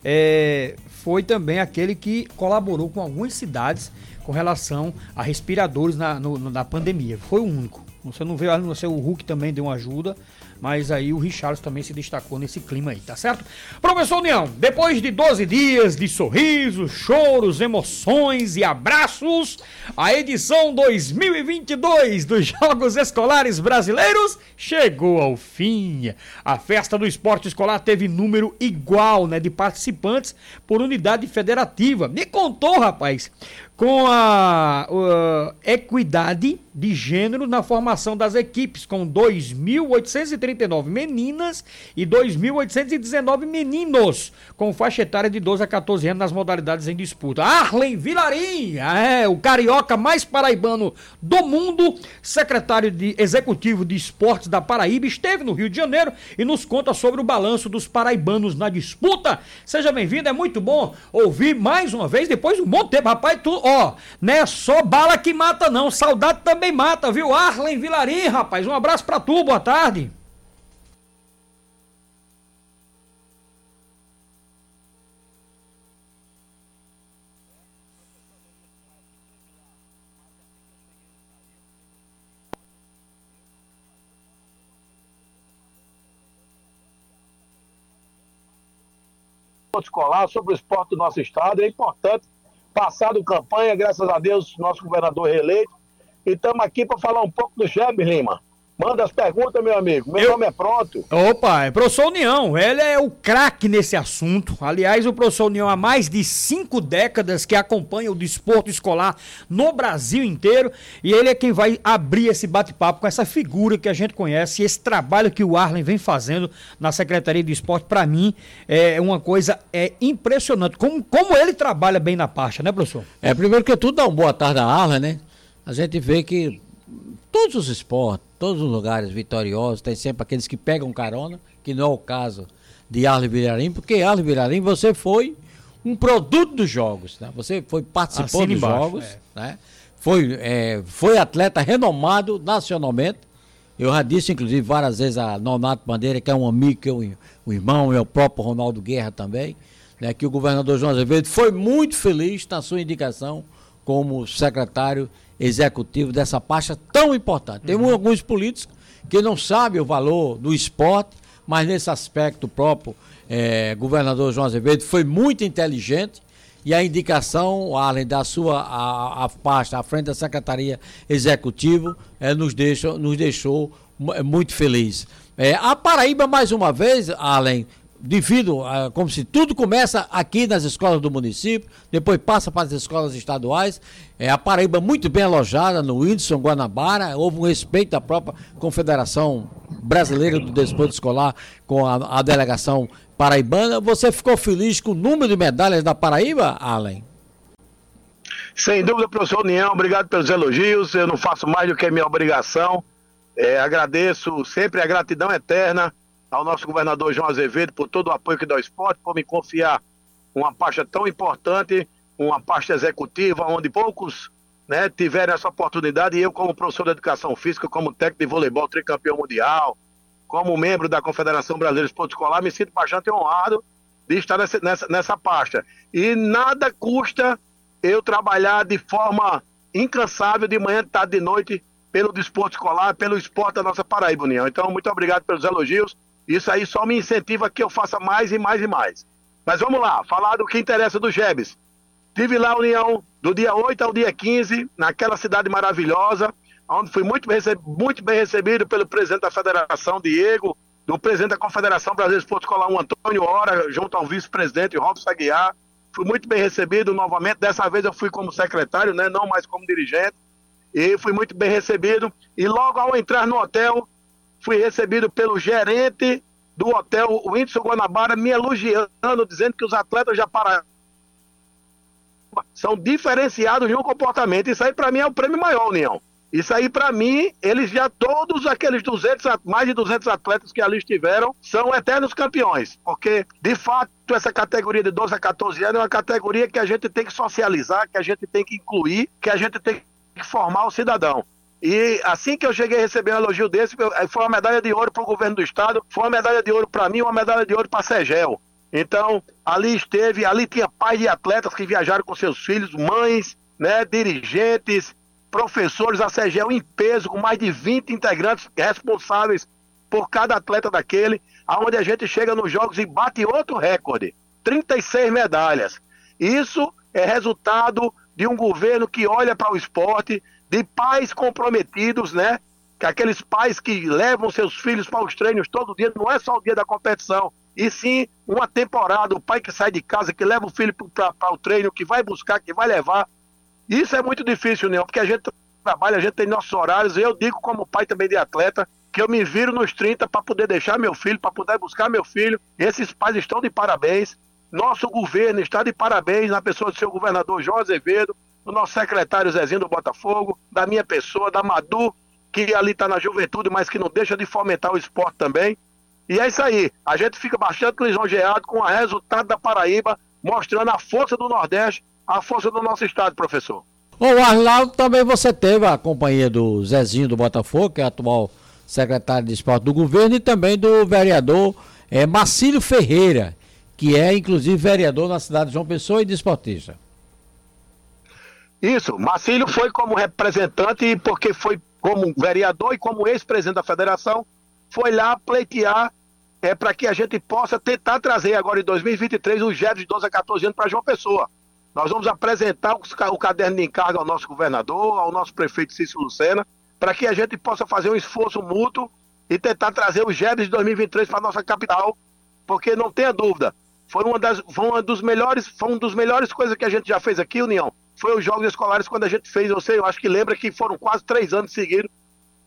é, foi também aquele que colaborou com algumas cidades com relação a respiradores na, no, na pandemia. Foi o único. Você não vê, não sei, o Hulk também deu uma ajuda, mas aí o Richarlison também se destacou nesse clima aí, tá certo? Professor União, depois de 12 dias de sorrisos, choros, emoções e abraços, a edição 2022 dos Jogos Escolares Brasileiros chegou ao fim. A festa do esporte escolar teve número igual, né, de participantes por unidade federativa. Me contou, rapaz, com a, a equidade de gênero na formação das equipes, com 2.839 meninas e 2.819 meninos, com faixa etária de 12 a 14 anos nas modalidades em disputa. Arlen Vilarim, é, o carioca mais paraibano do mundo, secretário de executivo de esportes da Paraíba, esteve no Rio de Janeiro e nos conta sobre o balanço dos paraibanos na disputa. Seja bem-vindo, é muito bom ouvir mais uma vez, depois de um bom tempo. Rapaz, tu, ó, não é só bala que mata não, saudade também mata, viu? Arlen Vilarim, rapaz. Um abraço pra tu, boa tarde. escolar, sobre o esporte do nosso estado. É importante, passado campanha, graças a Deus, nosso governador reeleito, e estamos aqui para falar um pouco do Jebes Lima. Manda as perguntas, meu amigo. Meu Eu... nome é Pronto. Opa, é professor União. Ele é o craque nesse assunto. Aliás, o professor União há mais de cinco décadas que acompanha o desporto escolar no Brasil inteiro. E ele é quem vai abrir esse bate-papo com essa figura que a gente conhece. Esse trabalho que o Arlen vem fazendo na Secretaria de Esporte, para mim, é uma coisa é impressionante. Como, como ele trabalha bem na parte, né, professor? É, primeiro que tudo, dá uma boa tarde a Arlen, né? A gente vê que todos os esportes, todos os lugares vitoriosos, tem sempre aqueles que pegam carona, que não é o caso de Arlen Virarim, porque Arlen Virarim você foi um produto dos jogos, né? Você foi participou dos embaixo, jogos, é. né? Foi, é, foi atleta renomado nacionalmente. Eu já disse, inclusive, várias vezes a Nonato Bandeira, que é um amigo, que é um, um irmão, é o próprio Ronaldo Guerra também, né? Que o governador João Azevedo foi muito feliz na sua indicação como secretário executivo dessa pasta tão importante. Tem uhum. alguns políticos que não sabem o valor do esporte, mas nesse aspecto próprio, é, governador João Azevedo foi muito inteligente e a indicação, além da sua a, a pasta à frente da Secretaria Executiva, é, nos, deixa, nos deixou muito feliz. É, a Paraíba, mais uma vez, além devido a, como se tudo começa aqui nas escolas do município, depois passa para as escolas estaduais. É, a Paraíba muito bem alojada no Whindersson Guanabara, houve um respeito da própria Confederação Brasileira do Desporto Escolar com a, a delegação paraibana. Você ficou feliz com o número de medalhas da Paraíba, Allen? Sem dúvida, professor União, obrigado pelos elogios. Eu não faço mais do que minha obrigação. É, agradeço sempre a gratidão eterna ao nosso governador João Azevedo por todo o apoio que dá ao esporte, por me confiar uma pasta tão importante, uma pasta executiva, onde poucos né, tiveram essa oportunidade, e eu, como professor de educação física, como técnico de voleibol, tricampeão mundial, como membro da Confederação Brasileira de Esporte Escolar, me sinto bastante honrado de estar nessa, nessa, nessa pasta. E nada custa eu trabalhar de forma incansável, de manhã, de tarde, de noite, pelo desporto escolar, pelo esporte da nossa Paraíba União. Então, muito obrigado pelos elogios. Isso aí só me incentiva que eu faça mais e mais e mais. Mas vamos lá, falar do que interessa do Gebes. Tive lá a União do dia 8 ao dia 15, naquela cidade maravilhosa, onde fui muito bem, muito bem recebido pelo presidente da Federação, Diego, do presidente da Confederação Brasileira de Esporte Escolar, Antônio Hora, junto ao vice-presidente Robson Aguiar. Fui muito bem recebido novamente. Dessa vez eu fui como secretário, né, não mais como dirigente. E fui muito bem recebido. E logo ao entrar no hotel, fui recebido pelo gerente do hotel Whindersson Guanabara me elogiando, dizendo que os atletas já para são diferenciados um comportamento. Isso aí para mim é o prêmio maior, União. Isso aí para mim, eles já todos aqueles 200, mais de 200 atletas que ali estiveram são eternos campeões, porque de fato essa categoria de 12 a 14 anos é uma categoria que a gente tem que socializar, que a gente tem que incluir, que a gente tem que formar o cidadão. E assim que eu cheguei a receber um elogio desse, foi uma medalha de ouro para o governo do estado, foi uma medalha de ouro para mim, uma medalha de ouro para a Segel. Então, ali esteve, ali tinha pais de atletas que viajaram com seus filhos, mães, né, dirigentes, professores, a Segel em peso, com mais de 20 integrantes responsáveis por cada atleta daquele, aonde a gente chega nos jogos e bate outro recorde, 36 medalhas. Isso é resultado de um governo que olha para o esporte, de pais comprometidos, né? Que aqueles pais que levam seus filhos para os treinos todo dia, não é só o dia da competição, e sim uma temporada, o pai que sai de casa, que leva o filho para o treino, que vai buscar, que vai levar. Isso é muito difícil, Neil, porque a gente trabalha, a gente tem nossos horários. Eu digo, como pai também de atleta, que eu me viro nos 30 para poder deixar meu filho, para poder buscar meu filho. Esses pais estão de parabéns. Nosso governo está de parabéns na pessoa do seu governador João Azevedo, do nosso secretário Zezinho do Botafogo, da minha pessoa, da Madu, que ali está na juventude, mas que não deixa de fomentar o esporte também. E é isso aí. A gente fica bastante lisonjeado com o resultado da Paraíba, mostrando a força do Nordeste, a força do nosso estado, professor. O Arnaldo também você teve a companhia do Zezinho do Botafogo, que é atual secretário de esporte do governo, e também do vereador é, Marcílio Ferreira, que é inclusive vereador na cidade de João Pessoa e desportista. Isso, Marcílio foi como representante, porque foi como vereador e como ex-presidente da federação, foi lá pleitear é, para que a gente possa tentar trazer agora em 2023 os jovens de 12 a 14 anos para João Pessoa. Nós vamos apresentar o caderno de encargo ao nosso governador, ao nosso prefeito Cícero Lucena, para que a gente possa fazer um esforço mútuo e tentar trazer os GEDs de 2023 para a nossa capital, porque não tenha dúvida, foi uma das, foi uma dos melhores, foi uma dos melhores coisas que a gente já fez aqui, União. Foi os Jogos Escolares quando a gente fez, eu sei, eu acho que lembra que foram quase três anos seguidos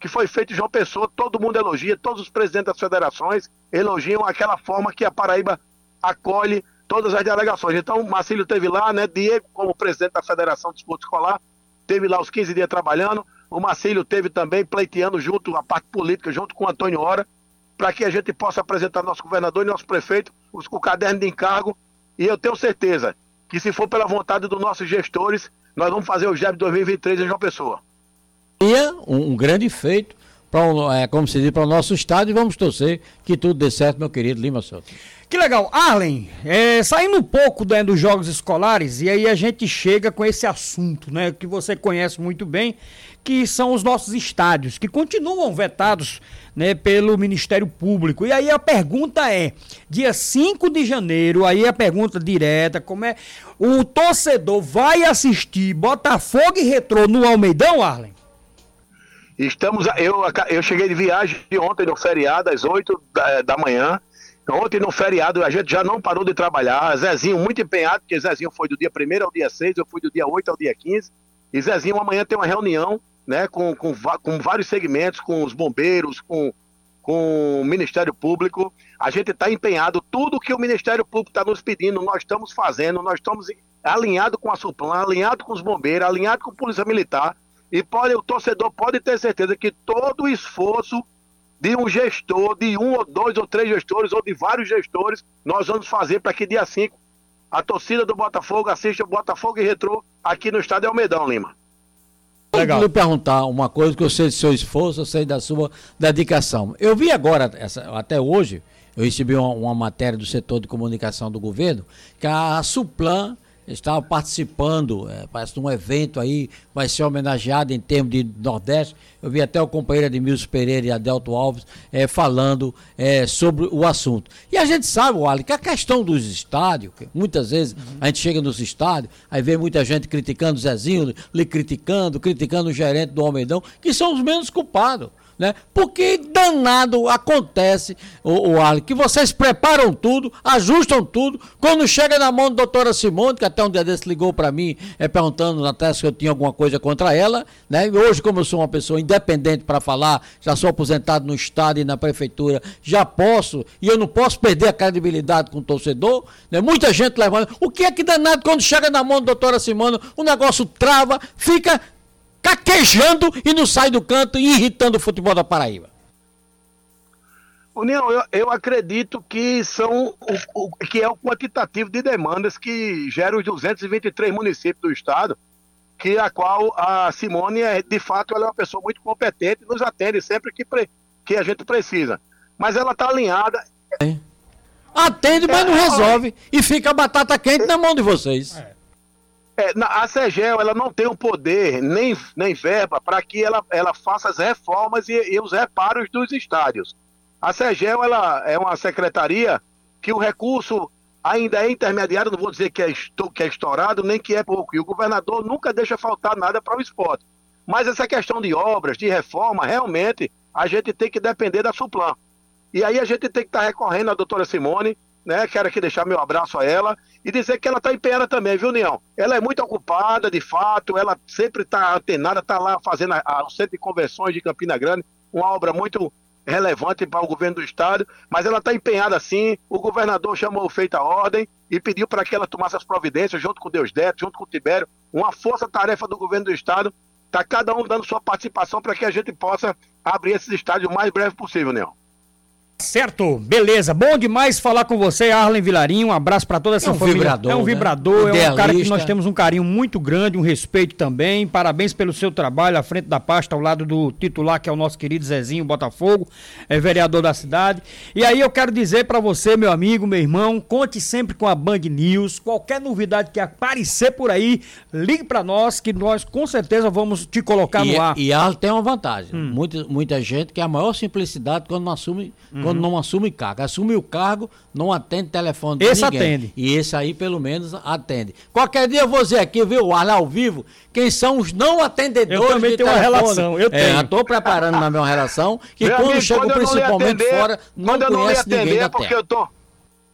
que foi feito João Pessoa, todo mundo elogia, todos os presidentes das federações elogiam aquela forma que a Paraíba acolhe todas as delegações. Então, o Marcílio teve lá, né? Diego, como presidente da Federação de Esporte Escolar, teve lá os 15 dias trabalhando. O Marcílio teve também pleiteando junto a parte política, junto com o Antônio Hora, para que a gente possa apresentar nosso governador e nosso prefeito os, o caderno de encargo. E eu tenho certeza que, se for pela vontade dos nossos gestores, nós vamos fazer o GEB 2023 em João Pessoa. Um, um grande feito para é, como se diz, para o nosso estado e vamos torcer que tudo dê certo, meu querido Lima Souto. Que legal. Arlen, é, saindo um pouco né, dos jogos escolares, e aí a gente chega com esse assunto, né, que você conhece muito bem, que são os nossos estádios, que continuam vetados né, pelo Ministério Público. E aí a pergunta é: dia 5 de janeiro, aí a pergunta direta, como é. O torcedor vai assistir Botafogo e Retrô no Almeidão, Arlen? Estamos, eu, eu cheguei de viagem ontem no feriado, às 8 da, da manhã. Ontem no feriado a gente já não parou de trabalhar. Zezinho muito empenhado, porque Zezinho foi do dia 1 ao dia 6, eu fui do dia 8 ao dia 15. E Zezinho amanhã tem uma reunião né, com, com, com vários segmentos, com os bombeiros, com, com o Ministério Público. A gente está empenhado, tudo que o Ministério Público está nos pedindo, nós estamos fazendo, nós estamos alinhados com a Suplan, alinhados com os bombeiros, alinhados com a Polícia Militar. E pode, o torcedor pode ter certeza que todo o esforço de um gestor, de um ou dois ou três gestores, ou de vários gestores, nós vamos fazer para que dia 5 a torcida do Botafogo assista o Botafogo e Retrô aqui no estádio Almedão, Lima. Legal. Eu lhe perguntar uma coisa que eu sei do seu esforço, eu sei da sua dedicação. Eu vi agora, essa, até hoje, eu recebi uma, uma, matéria do setor de comunicação do governo, que a Suplan estava participando, é, parece um evento aí, vai ser homenageado em termos de Nordeste. Eu vi até o companheiro Edmilson Pereira e Adelto Alves é, falando é, sobre o assunto. E a gente sabe, Wally, que a questão dos estádios, muitas vezes uhum. a gente chega nos estádios, aí vê muita gente criticando o Zezinho, lhe criticando, criticando o gerente do Almeidão, que são os menos culpados né? Porque danado acontece, o, o que vocês preparam tudo, ajustam tudo, quando chega na mão da doutora Simone, que até um dia desse ligou para mim, é, perguntando testa se eu tinha alguma coisa contra ela, né? E hoje, como eu sou uma pessoa independente para falar, já sou aposentado no Estado e na Prefeitura, já posso, e eu não posso perder a credibilidade com o torcedor, né? Muita gente levando. O que é que danado quando chega na mão da doutora Simone, o negócio trava, fica caquejando e não sai do canto e irritando o futebol da Paraíba? União, eu, eu acredito que são o, o, que é o quantitativo de demandas que gera os 223 municípios do estado, que a qual a Simone é, de fato, ela é uma pessoa muito competente e nos atende sempre que, pre, que a gente precisa. Mas ela está alinhada. É. Atende, mas não é, resolve. E fica a batata quente na mão de vocês. É. É, a CEGEL ela não tem o poder nem, nem verba para que ela, ela faça as reformas e, e, os reparos dos estádios. A SEGEL ela é uma secretaria que o recurso ainda é intermediário, não vou dizer que é, que é estourado, nem que é pouco. E o governador nunca deixa faltar nada para o esporte. Mas essa questão de obras, de reforma, realmente a gente tem que depender da Suplan. E aí a gente tem que estar tá recorrendo à doutora Simone, né? Quero aqui deixar meu abraço a ela e dizer que ela está empenhada também, viu, Nião? Ela é muito ocupada, de fato, ela sempre está antenada, está lá fazendo a, a, o Centro de Convenções de Campina Grande, uma obra muito relevante para o governo do estado, mas ela está empenhada sim. O governador chamou feita a ordem e pediu para que ela tomasse as providências, junto com Deus Deto, junto com o Tibério, uma força-tarefa do governo do estado. Está cada um dando sua participação para que a gente possa abrir esses estádios o mais breve possível, Neon. Certo, beleza. Bom demais falar com você, Arlen Vilarinho. Um abraço para toda essa é um família. Vibrador, é um né? vibrador, né? é um cara que nós temos um carinho muito grande, um respeito também. Parabéns pelo seu trabalho à frente da pasta, ao lado do titular, que é o nosso querido Zezinho Botafogo, é vereador da cidade. E aí eu quero dizer para você, meu amigo, meu irmão, conte sempre com a Band News. Qualquer novidade que aparecer por aí, ligue para nós, que nós com certeza vamos te colocar e, no ar. E Arlen tem uma vantagem. Hum. Muita, muita gente que é a maior simplicidade quando não assume. Hum quando não assume cargo. Assume o cargo, não atende telefone de esse ninguém. atende. E esse aí, pelo menos, atende. Qualquer dia eu vou dizer aqui, viu, o ao vivo, quem são os não atendedores Eu também tenho telefone. uma relação, eu tenho. É, estou preparando na minha relação, que Meu quando amigo, chego quando principalmente atender, fora, não conhece não ninguém da porque eu tô...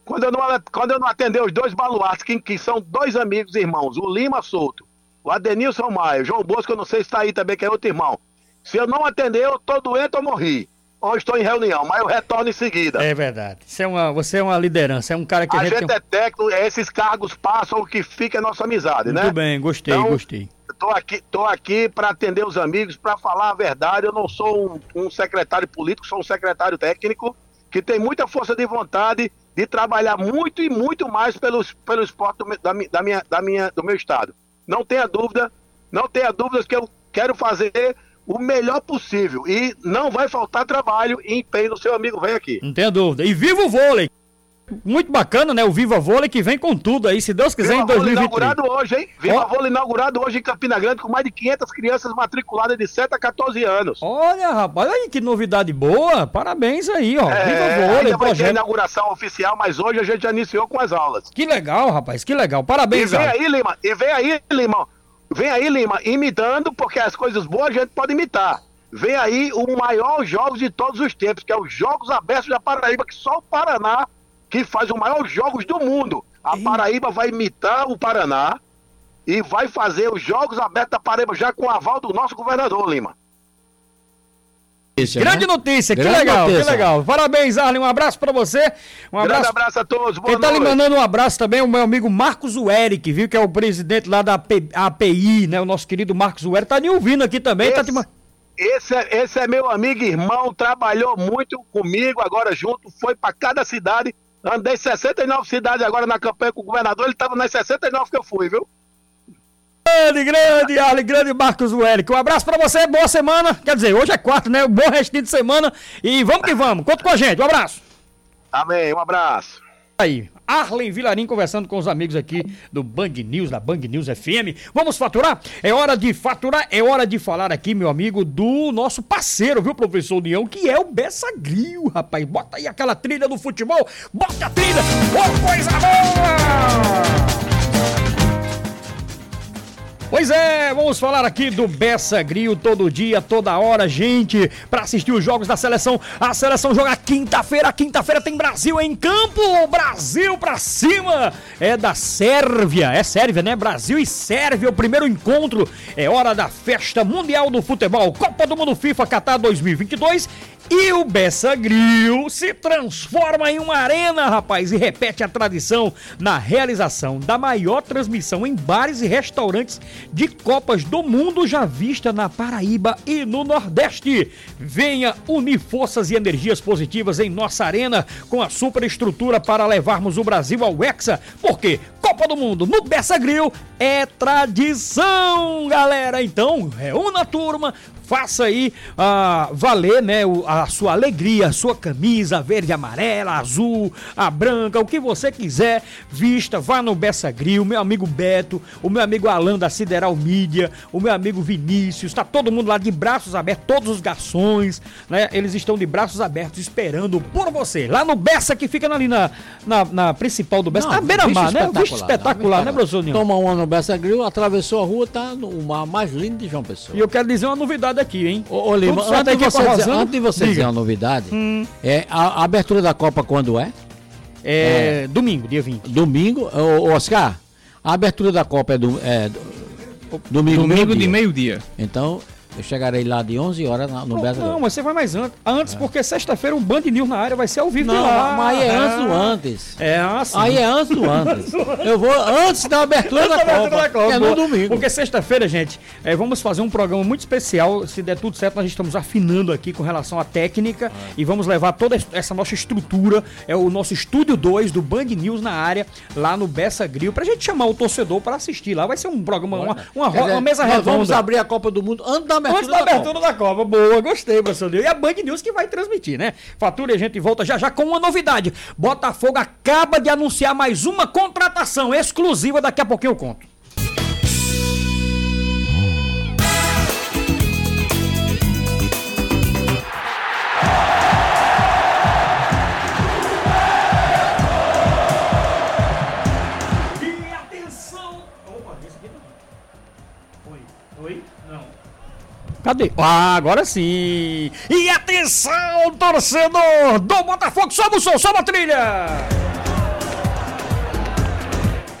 Quando eu, não, quando eu não atender os dois baluartes, que, que são dois amigos irmãos, o Lima Souto, o Adenilson Maia, o João Bosco, eu não sei se está aí também, que é outro irmão. Se eu não atender, eu tô doente ou morri ou estou em reunião, mas eu retorno em seguida. É verdade. Você é uma, você é uma liderança, é um cara que a, a gente, gente é técnico, esses cargos passam, o que fica é nossa amizade, Muito né? Muito bem, gostei, então, gostei. Tô aqui, tô aqui para atender os amigos, para falar a verdade. Eu não sou um, um secretário político, sou um secretário técnico que tem muita força de vontade de trabalhar muito e muito mais pelo, pelo esporte do, da, da, minha, da minha, do meu estado. Não tenha dúvida, não tenha dúvidas que eu quero fazer o melhor possível. E não vai faltar trabalho e empenho do seu amigo vem aqui. Não tenha dúvida. E viva o vôlei! Muito bacana, né? O Viva Vôlei que vem com tudo aí, se Deus quiser, Viva em 2023. inaugurado hoje, hein? Viva. Vôlei inaugurado hoje em Campina Grande com mais de 500 crianças matriculadas de 7 a 14 anos. Olha, rapaz, aí que novidade boa. Parabéns aí, ó. É, Viva Vôlei, projeto. a inauguração oficial, mas hoje a gente já iniciou com as aulas. Que legal, rapaz, que legal. Parabéns, E vem aí, Lima, e vem aí, Lima, Vem aí, Lima, imitando, porque as coisas boas a gente pode imitar. Vem aí o maior jogo de todos os tempos, que é os Jogos Abertos da Paraíba, que só o Paraná que faz os maiores jogos do mundo. A Paraíba vai imitar o Paraná e vai fazer os Jogos Abertos da Paraíba já com o aval do nosso governador, Lima notícia. Grande né? notícia, Grande que legal, notícia. que legal. Parabéns, Arlen, um abraço pra você. Um abraço. Grande abraço a todos, boa Quem tá lhe mandando um abraço também é o meu amigo Marcos Eric, viu, que é o presidente lá da API, né, o nosso querido Marcos Eric, tá me ouvindo aqui também, esse, tá te... Esse é, esse é meu amigo irmão, trabalhou muito comigo agora junto, foi para cada cidade, andei 69 cidades agora na campanha com o governador, ele tava nas 69 que eu fui, viu? Grande, grande, Arlen, grande Marcos Wellington. Um abraço pra você, boa semana. Quer dizer, hoje é quarto, né? Bom restinho de semana. E vamos que vamos. Conta com a gente. Um abraço. Amém, um abraço. Aí, Arlen Vilarim conversando com os amigos aqui do Bang News, da Bang News FM. Vamos faturar? É hora de faturar, é hora de falar aqui, meu amigo, do nosso parceiro, viu, professor União, que é o Bessa Grill, rapaz. Bota aí aquela trilha do futebol, bota a trilha, oh, coisa boa! Pois é, vamos falar aqui do Bessa Grill todo dia, toda hora, gente, para assistir os jogos da seleção. A seleção joga quinta-feira, quinta-feira tem Brasil em campo, Brasil pra cima. É da Sérvia, é Sérvia, né? Brasil e Sérvia, o primeiro encontro. É hora da festa mundial do futebol, Copa do Mundo FIFA Qatar 2022 e o Bessa Grill se transforma em uma arena, rapaz, e repete a tradição na realização da maior transmissão em bares e restaurantes de Copas do Mundo já vista na Paraíba e no Nordeste. Venha unir forças e energias positivas em nossa arena com a superestrutura para levarmos o Brasil ao Hexa, porque Copa do Mundo no Bessa Grill é tradição, galera. Então, reúna a turma, faça aí uh, valer, né, a sua alegria, a sua camisa verde, amarela, azul, a branca, o que você quiser, vista, vá no Bessa Grill, meu amigo Beto, o meu amigo Alan da Sideral Mídia, o meu amigo Vinícius, tá todo mundo lá de braços abertos, todos os garçons, né, eles estão de braços abertos esperando por você, lá no Bessa que fica ali na, na, na principal do Bessa, Não, na beira-mar, né, visto espetacular, né, professor? Toma uma no Bessa Grill, atravessou a rua, tá no mar mais lindo de João Pessoa. E eu quero dizer uma novidade aqui, hein? Ô, ô Lima, antes de, você dizer, antes de você dizer uma novidade, hum. é, a, a, abertura da Copa quando é? É, é domingo, dia 20. Domingo, ô, Oscar, a abertura da Copa é, do, é domingo, domingo meio de meio-dia. Então, eu chegarei lá de 11 horas no não, Não, mas você vai mais antes. Antes, é. porque sexta-feira um Band News na área vai ser ao vivo não, lá. Mas aí é antes do antes. É assim. Aí é antes do antes. eu vou antes da abertura da Copa, da Copa. é no domingo. Porque sexta-feira, gente, é, vamos fazer um programa muito especial. Se der tudo certo, nós estamos afinando aqui com relação à técnica é. e vamos levar toda essa nossa estrutura. É o nosso estúdio 2 do Band News na área, lá no Bessa Grill, pra gente chamar o torcedor para assistir lá. Vai ser um programa, uma, uma, uma, uma mesa redonda. Vamos abrir a Copa do Mundo antes da abertura Antes da, abertura da Copa. Boa, gostei, professor E a Band News que vai transmitir, né? Fatura e a gente volta já já com uma novidade. Botafogo acaba de anunciar mais uma contratação exclusiva, daqui a pouquinho eu conto. Cadê? Ah, agora sim! E atenção, torcedor do Botafogo! Sobe o som, sobe a trilha!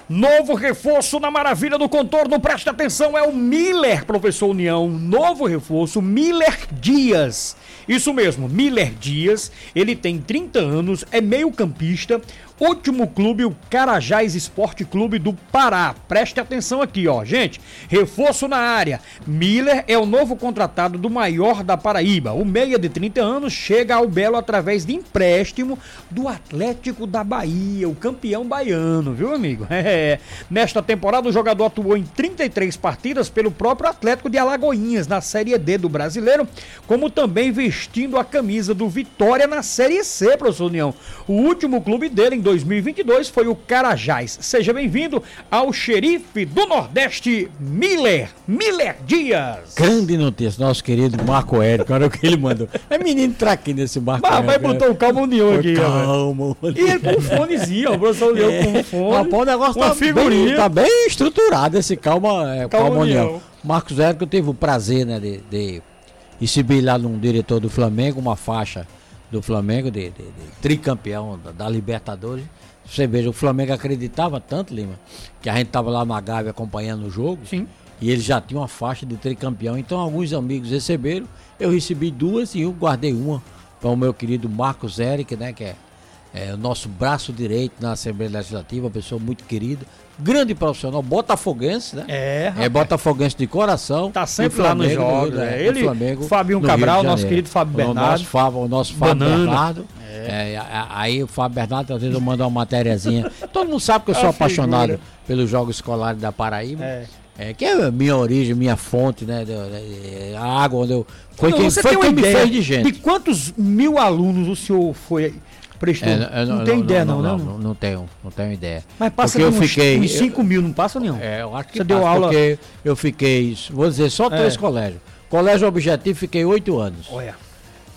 Novo reforço na maravilha do contorno, presta atenção, é o Miller, professor União. Novo reforço, Miller Dias. Isso mesmo, Miller Dias, ele tem 30 anos, é meio campista, Último clube, o Carajás Esporte Clube do Pará. Preste atenção aqui, ó, gente. Reforço na área. Miller é o novo contratado do maior da Paraíba. O meia de 30 anos chega ao Belo através de empréstimo do Atlético da Bahia, o campeão baiano, viu, amigo? É. Nesta temporada, o jogador atuou em 33 partidas pelo próprio Atlético de Alagoinhas na Série D do Brasileiro, como também vestindo a camisa do Vitória na Série C, professor União. O último clube dele em 2022 foi o Carajás. Seja bem-vindo ao xerife do Nordeste, Miller, Miller Dias. Grande notícia, nosso querido Marco Érico, olha o que ele mandou. É menino traque nesse Marco Mas vai botar o calma união aqui. Calma. E ele com um fonezinho, o professor Leão é. com um fone. Rapaz, o negócio tá figurinha. Bem, tá bem estruturado esse calma, é, calma, calma união. união. Marcos Érico teve o prazer, né, de, de exibir lá num diretor do Flamengo uma faixa do Flamengo, de, de, de tricampeão da, da, Libertadores. Você veja, o Flamengo acreditava tanto, Lima, que a gente estava lá na Gávea acompanhando o jogo. Sim. E ele já tinha uma faixa de tricampeão. Então alguns amigos receberam, eu recebi duas e eu guardei uma para o meu querido Marcos Eric, né, que é, é o nosso braço direito na Assembleia Legislativa, uma pessoa muito querida, grande profissional, botafoguense, né? É, rapaz. É botafoguense de coração. Tá sempre lá no jogo, né? Ele, Flamengo, Fabinho Cabral, nosso querido Fábio Bernardo. O nosso Fábio, o nosso Fábio Bernardo. É. É, aí o Fábio Bernardo, às vezes eu mando uma matériazinha. Todo mundo sabe que eu sou a apaixonado figura. pelos Jogos Escolares da Paraíba. É. É, que é a minha origem, minha fonte, né? A água onde eu. Foi quem, foi quem me fez de gente. De quantos mil alunos o senhor foi prestou. É, não, não, tem ideia, não, não, não, não, tenho, não tenho ideia. Mas passa porque eu fiquei, uns 5 mil, não passa nenhum? É, eu acho que Você deu aula. Porque eu fiquei, vou dizer, só três é. colégios. Colégio Objetivo fiquei oito anos. Olha.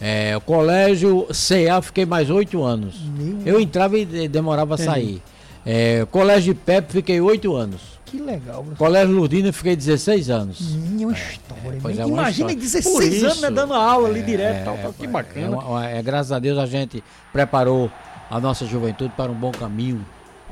É, o colégio CA fiquei mais oito anos. Meu eu entrava e demorava a sair. É, colégio de Pepe fiquei oito anos. Que legal. Colégio Lurdina fiquei 16 anos. Minha é, história. É, é Imagina história. 16 isso, anos né, dando aula ali é, direto. Tal, tal, que bacana. É, graças a Deus a gente preparou a nossa juventude para um bom caminho.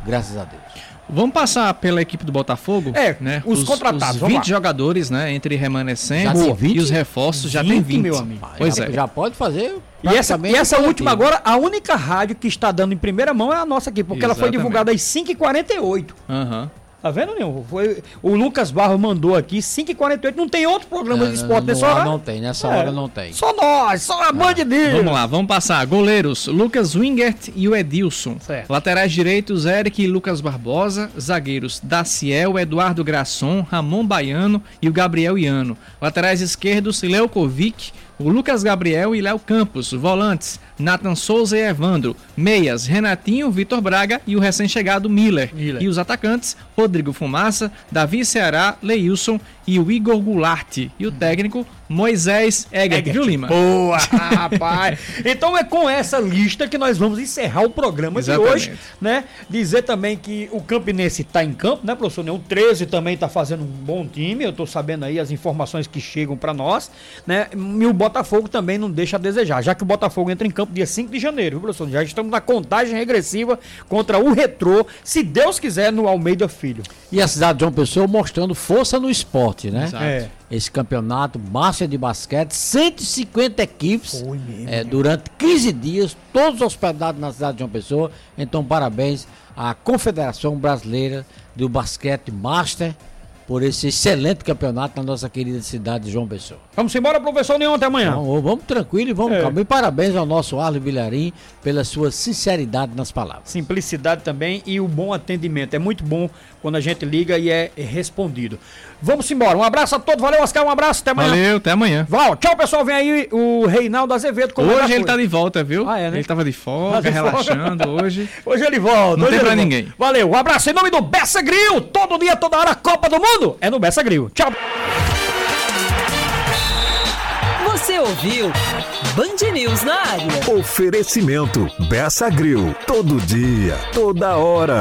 Graças a Deus. Vamos passar pela equipe do Botafogo? É, né? Os, os contratados. Os 20 jogadores, né? Entre remanescentes e os reforços, já 20, tem 20. Meu amigo. Pois já, é. Já pode fazer. E essa, e essa última agora, a única rádio que está dando em primeira mão é a nossa aqui, porque Exatamente. ela foi divulgada às 5h48. Aham. Uhum. Tá vendo, Nil? Foi, o Lucas Barro mandou aqui, 5h48. Não tem outro programa de esporte nessa hora? Não tem, nessa é. hora não tem. Só nós, só a Band News. Vamos lá, vamos passar. Goleiros, Lucas Wingert e o Edilson. Certo. Laterais direitos, Eric e Lucas Barbosa. Zagueiros, Daciel, Eduardo Grasson, Ramon Baiano e o Gabriel Iano. Laterais esquerdos, Leukovic, o Lucas Gabriel e Léo Campos. Volantes, Nathan Souza e Evandro. Meias, Renatinho, Vitor Braga e o recém-chegado Miller. Miller. E os atacantes, Rodrigo Fumaça, Davi Ceará, Leilson e o Igor Goulart. E o técnico, Moisés Egert, Egert. viu, Lima? Boa, rapaz! então é com essa lista que nós vamos encerrar o programa Exatamente. de hoje, né? Dizer também que o Campinense está em campo, né, professor? O 13 também está fazendo um bom time, eu estou sabendo aí as informações que chegam para nós, né? E o Botafogo também não deixa a desejar, já que o Botafogo entra em campo dia 5 de janeiro, viu, professor? Já estamos na contagem regressiva contra o Retrô, se Deus quiser, no Almeida Filho. E a cidade de João Pessoa mostrando força no esporte, né? Exato. É esse campeonato Márcia de Basquete, 150 equipes mesmo, é, durante 15 dias, todos hospedados na cidade de João Pessoa. Então, parabéns à Confederação Brasileira do Basquete Master por esse excelente campeonato na nossa querida cidade de João Pessoa. Vamos embora, professor Neon, até amanhã. Vamos, vamos tranquilo e vamos é. calma. E parabéns ao nosso Arlo Vilharim pela sua sinceridade nas palavras. Simplicidade também e o bom atendimento. É muito bom quando a gente liga e é respondido. Vamos embora. Um abraço a todos. Valeu, Oscar. Um abraço. Até amanhã. Valeu, até amanhã. Val, tchau, pessoal. Vem aí o Reinaldo Azevedo. Hoje ele tá de volta, viu? Ah, é, né? Ele tava de folga, tá de relaxando hoje. Hoje ele volta. Não hoje tem pra ninguém. Valeu. Um abraço em nome do Bessa Grill. Todo dia, toda hora, Copa do Mundo é no Bessa Grill. Tchau. Você ouviu Band News na área. Oferecimento Bessa Grill. Todo dia, toda hora.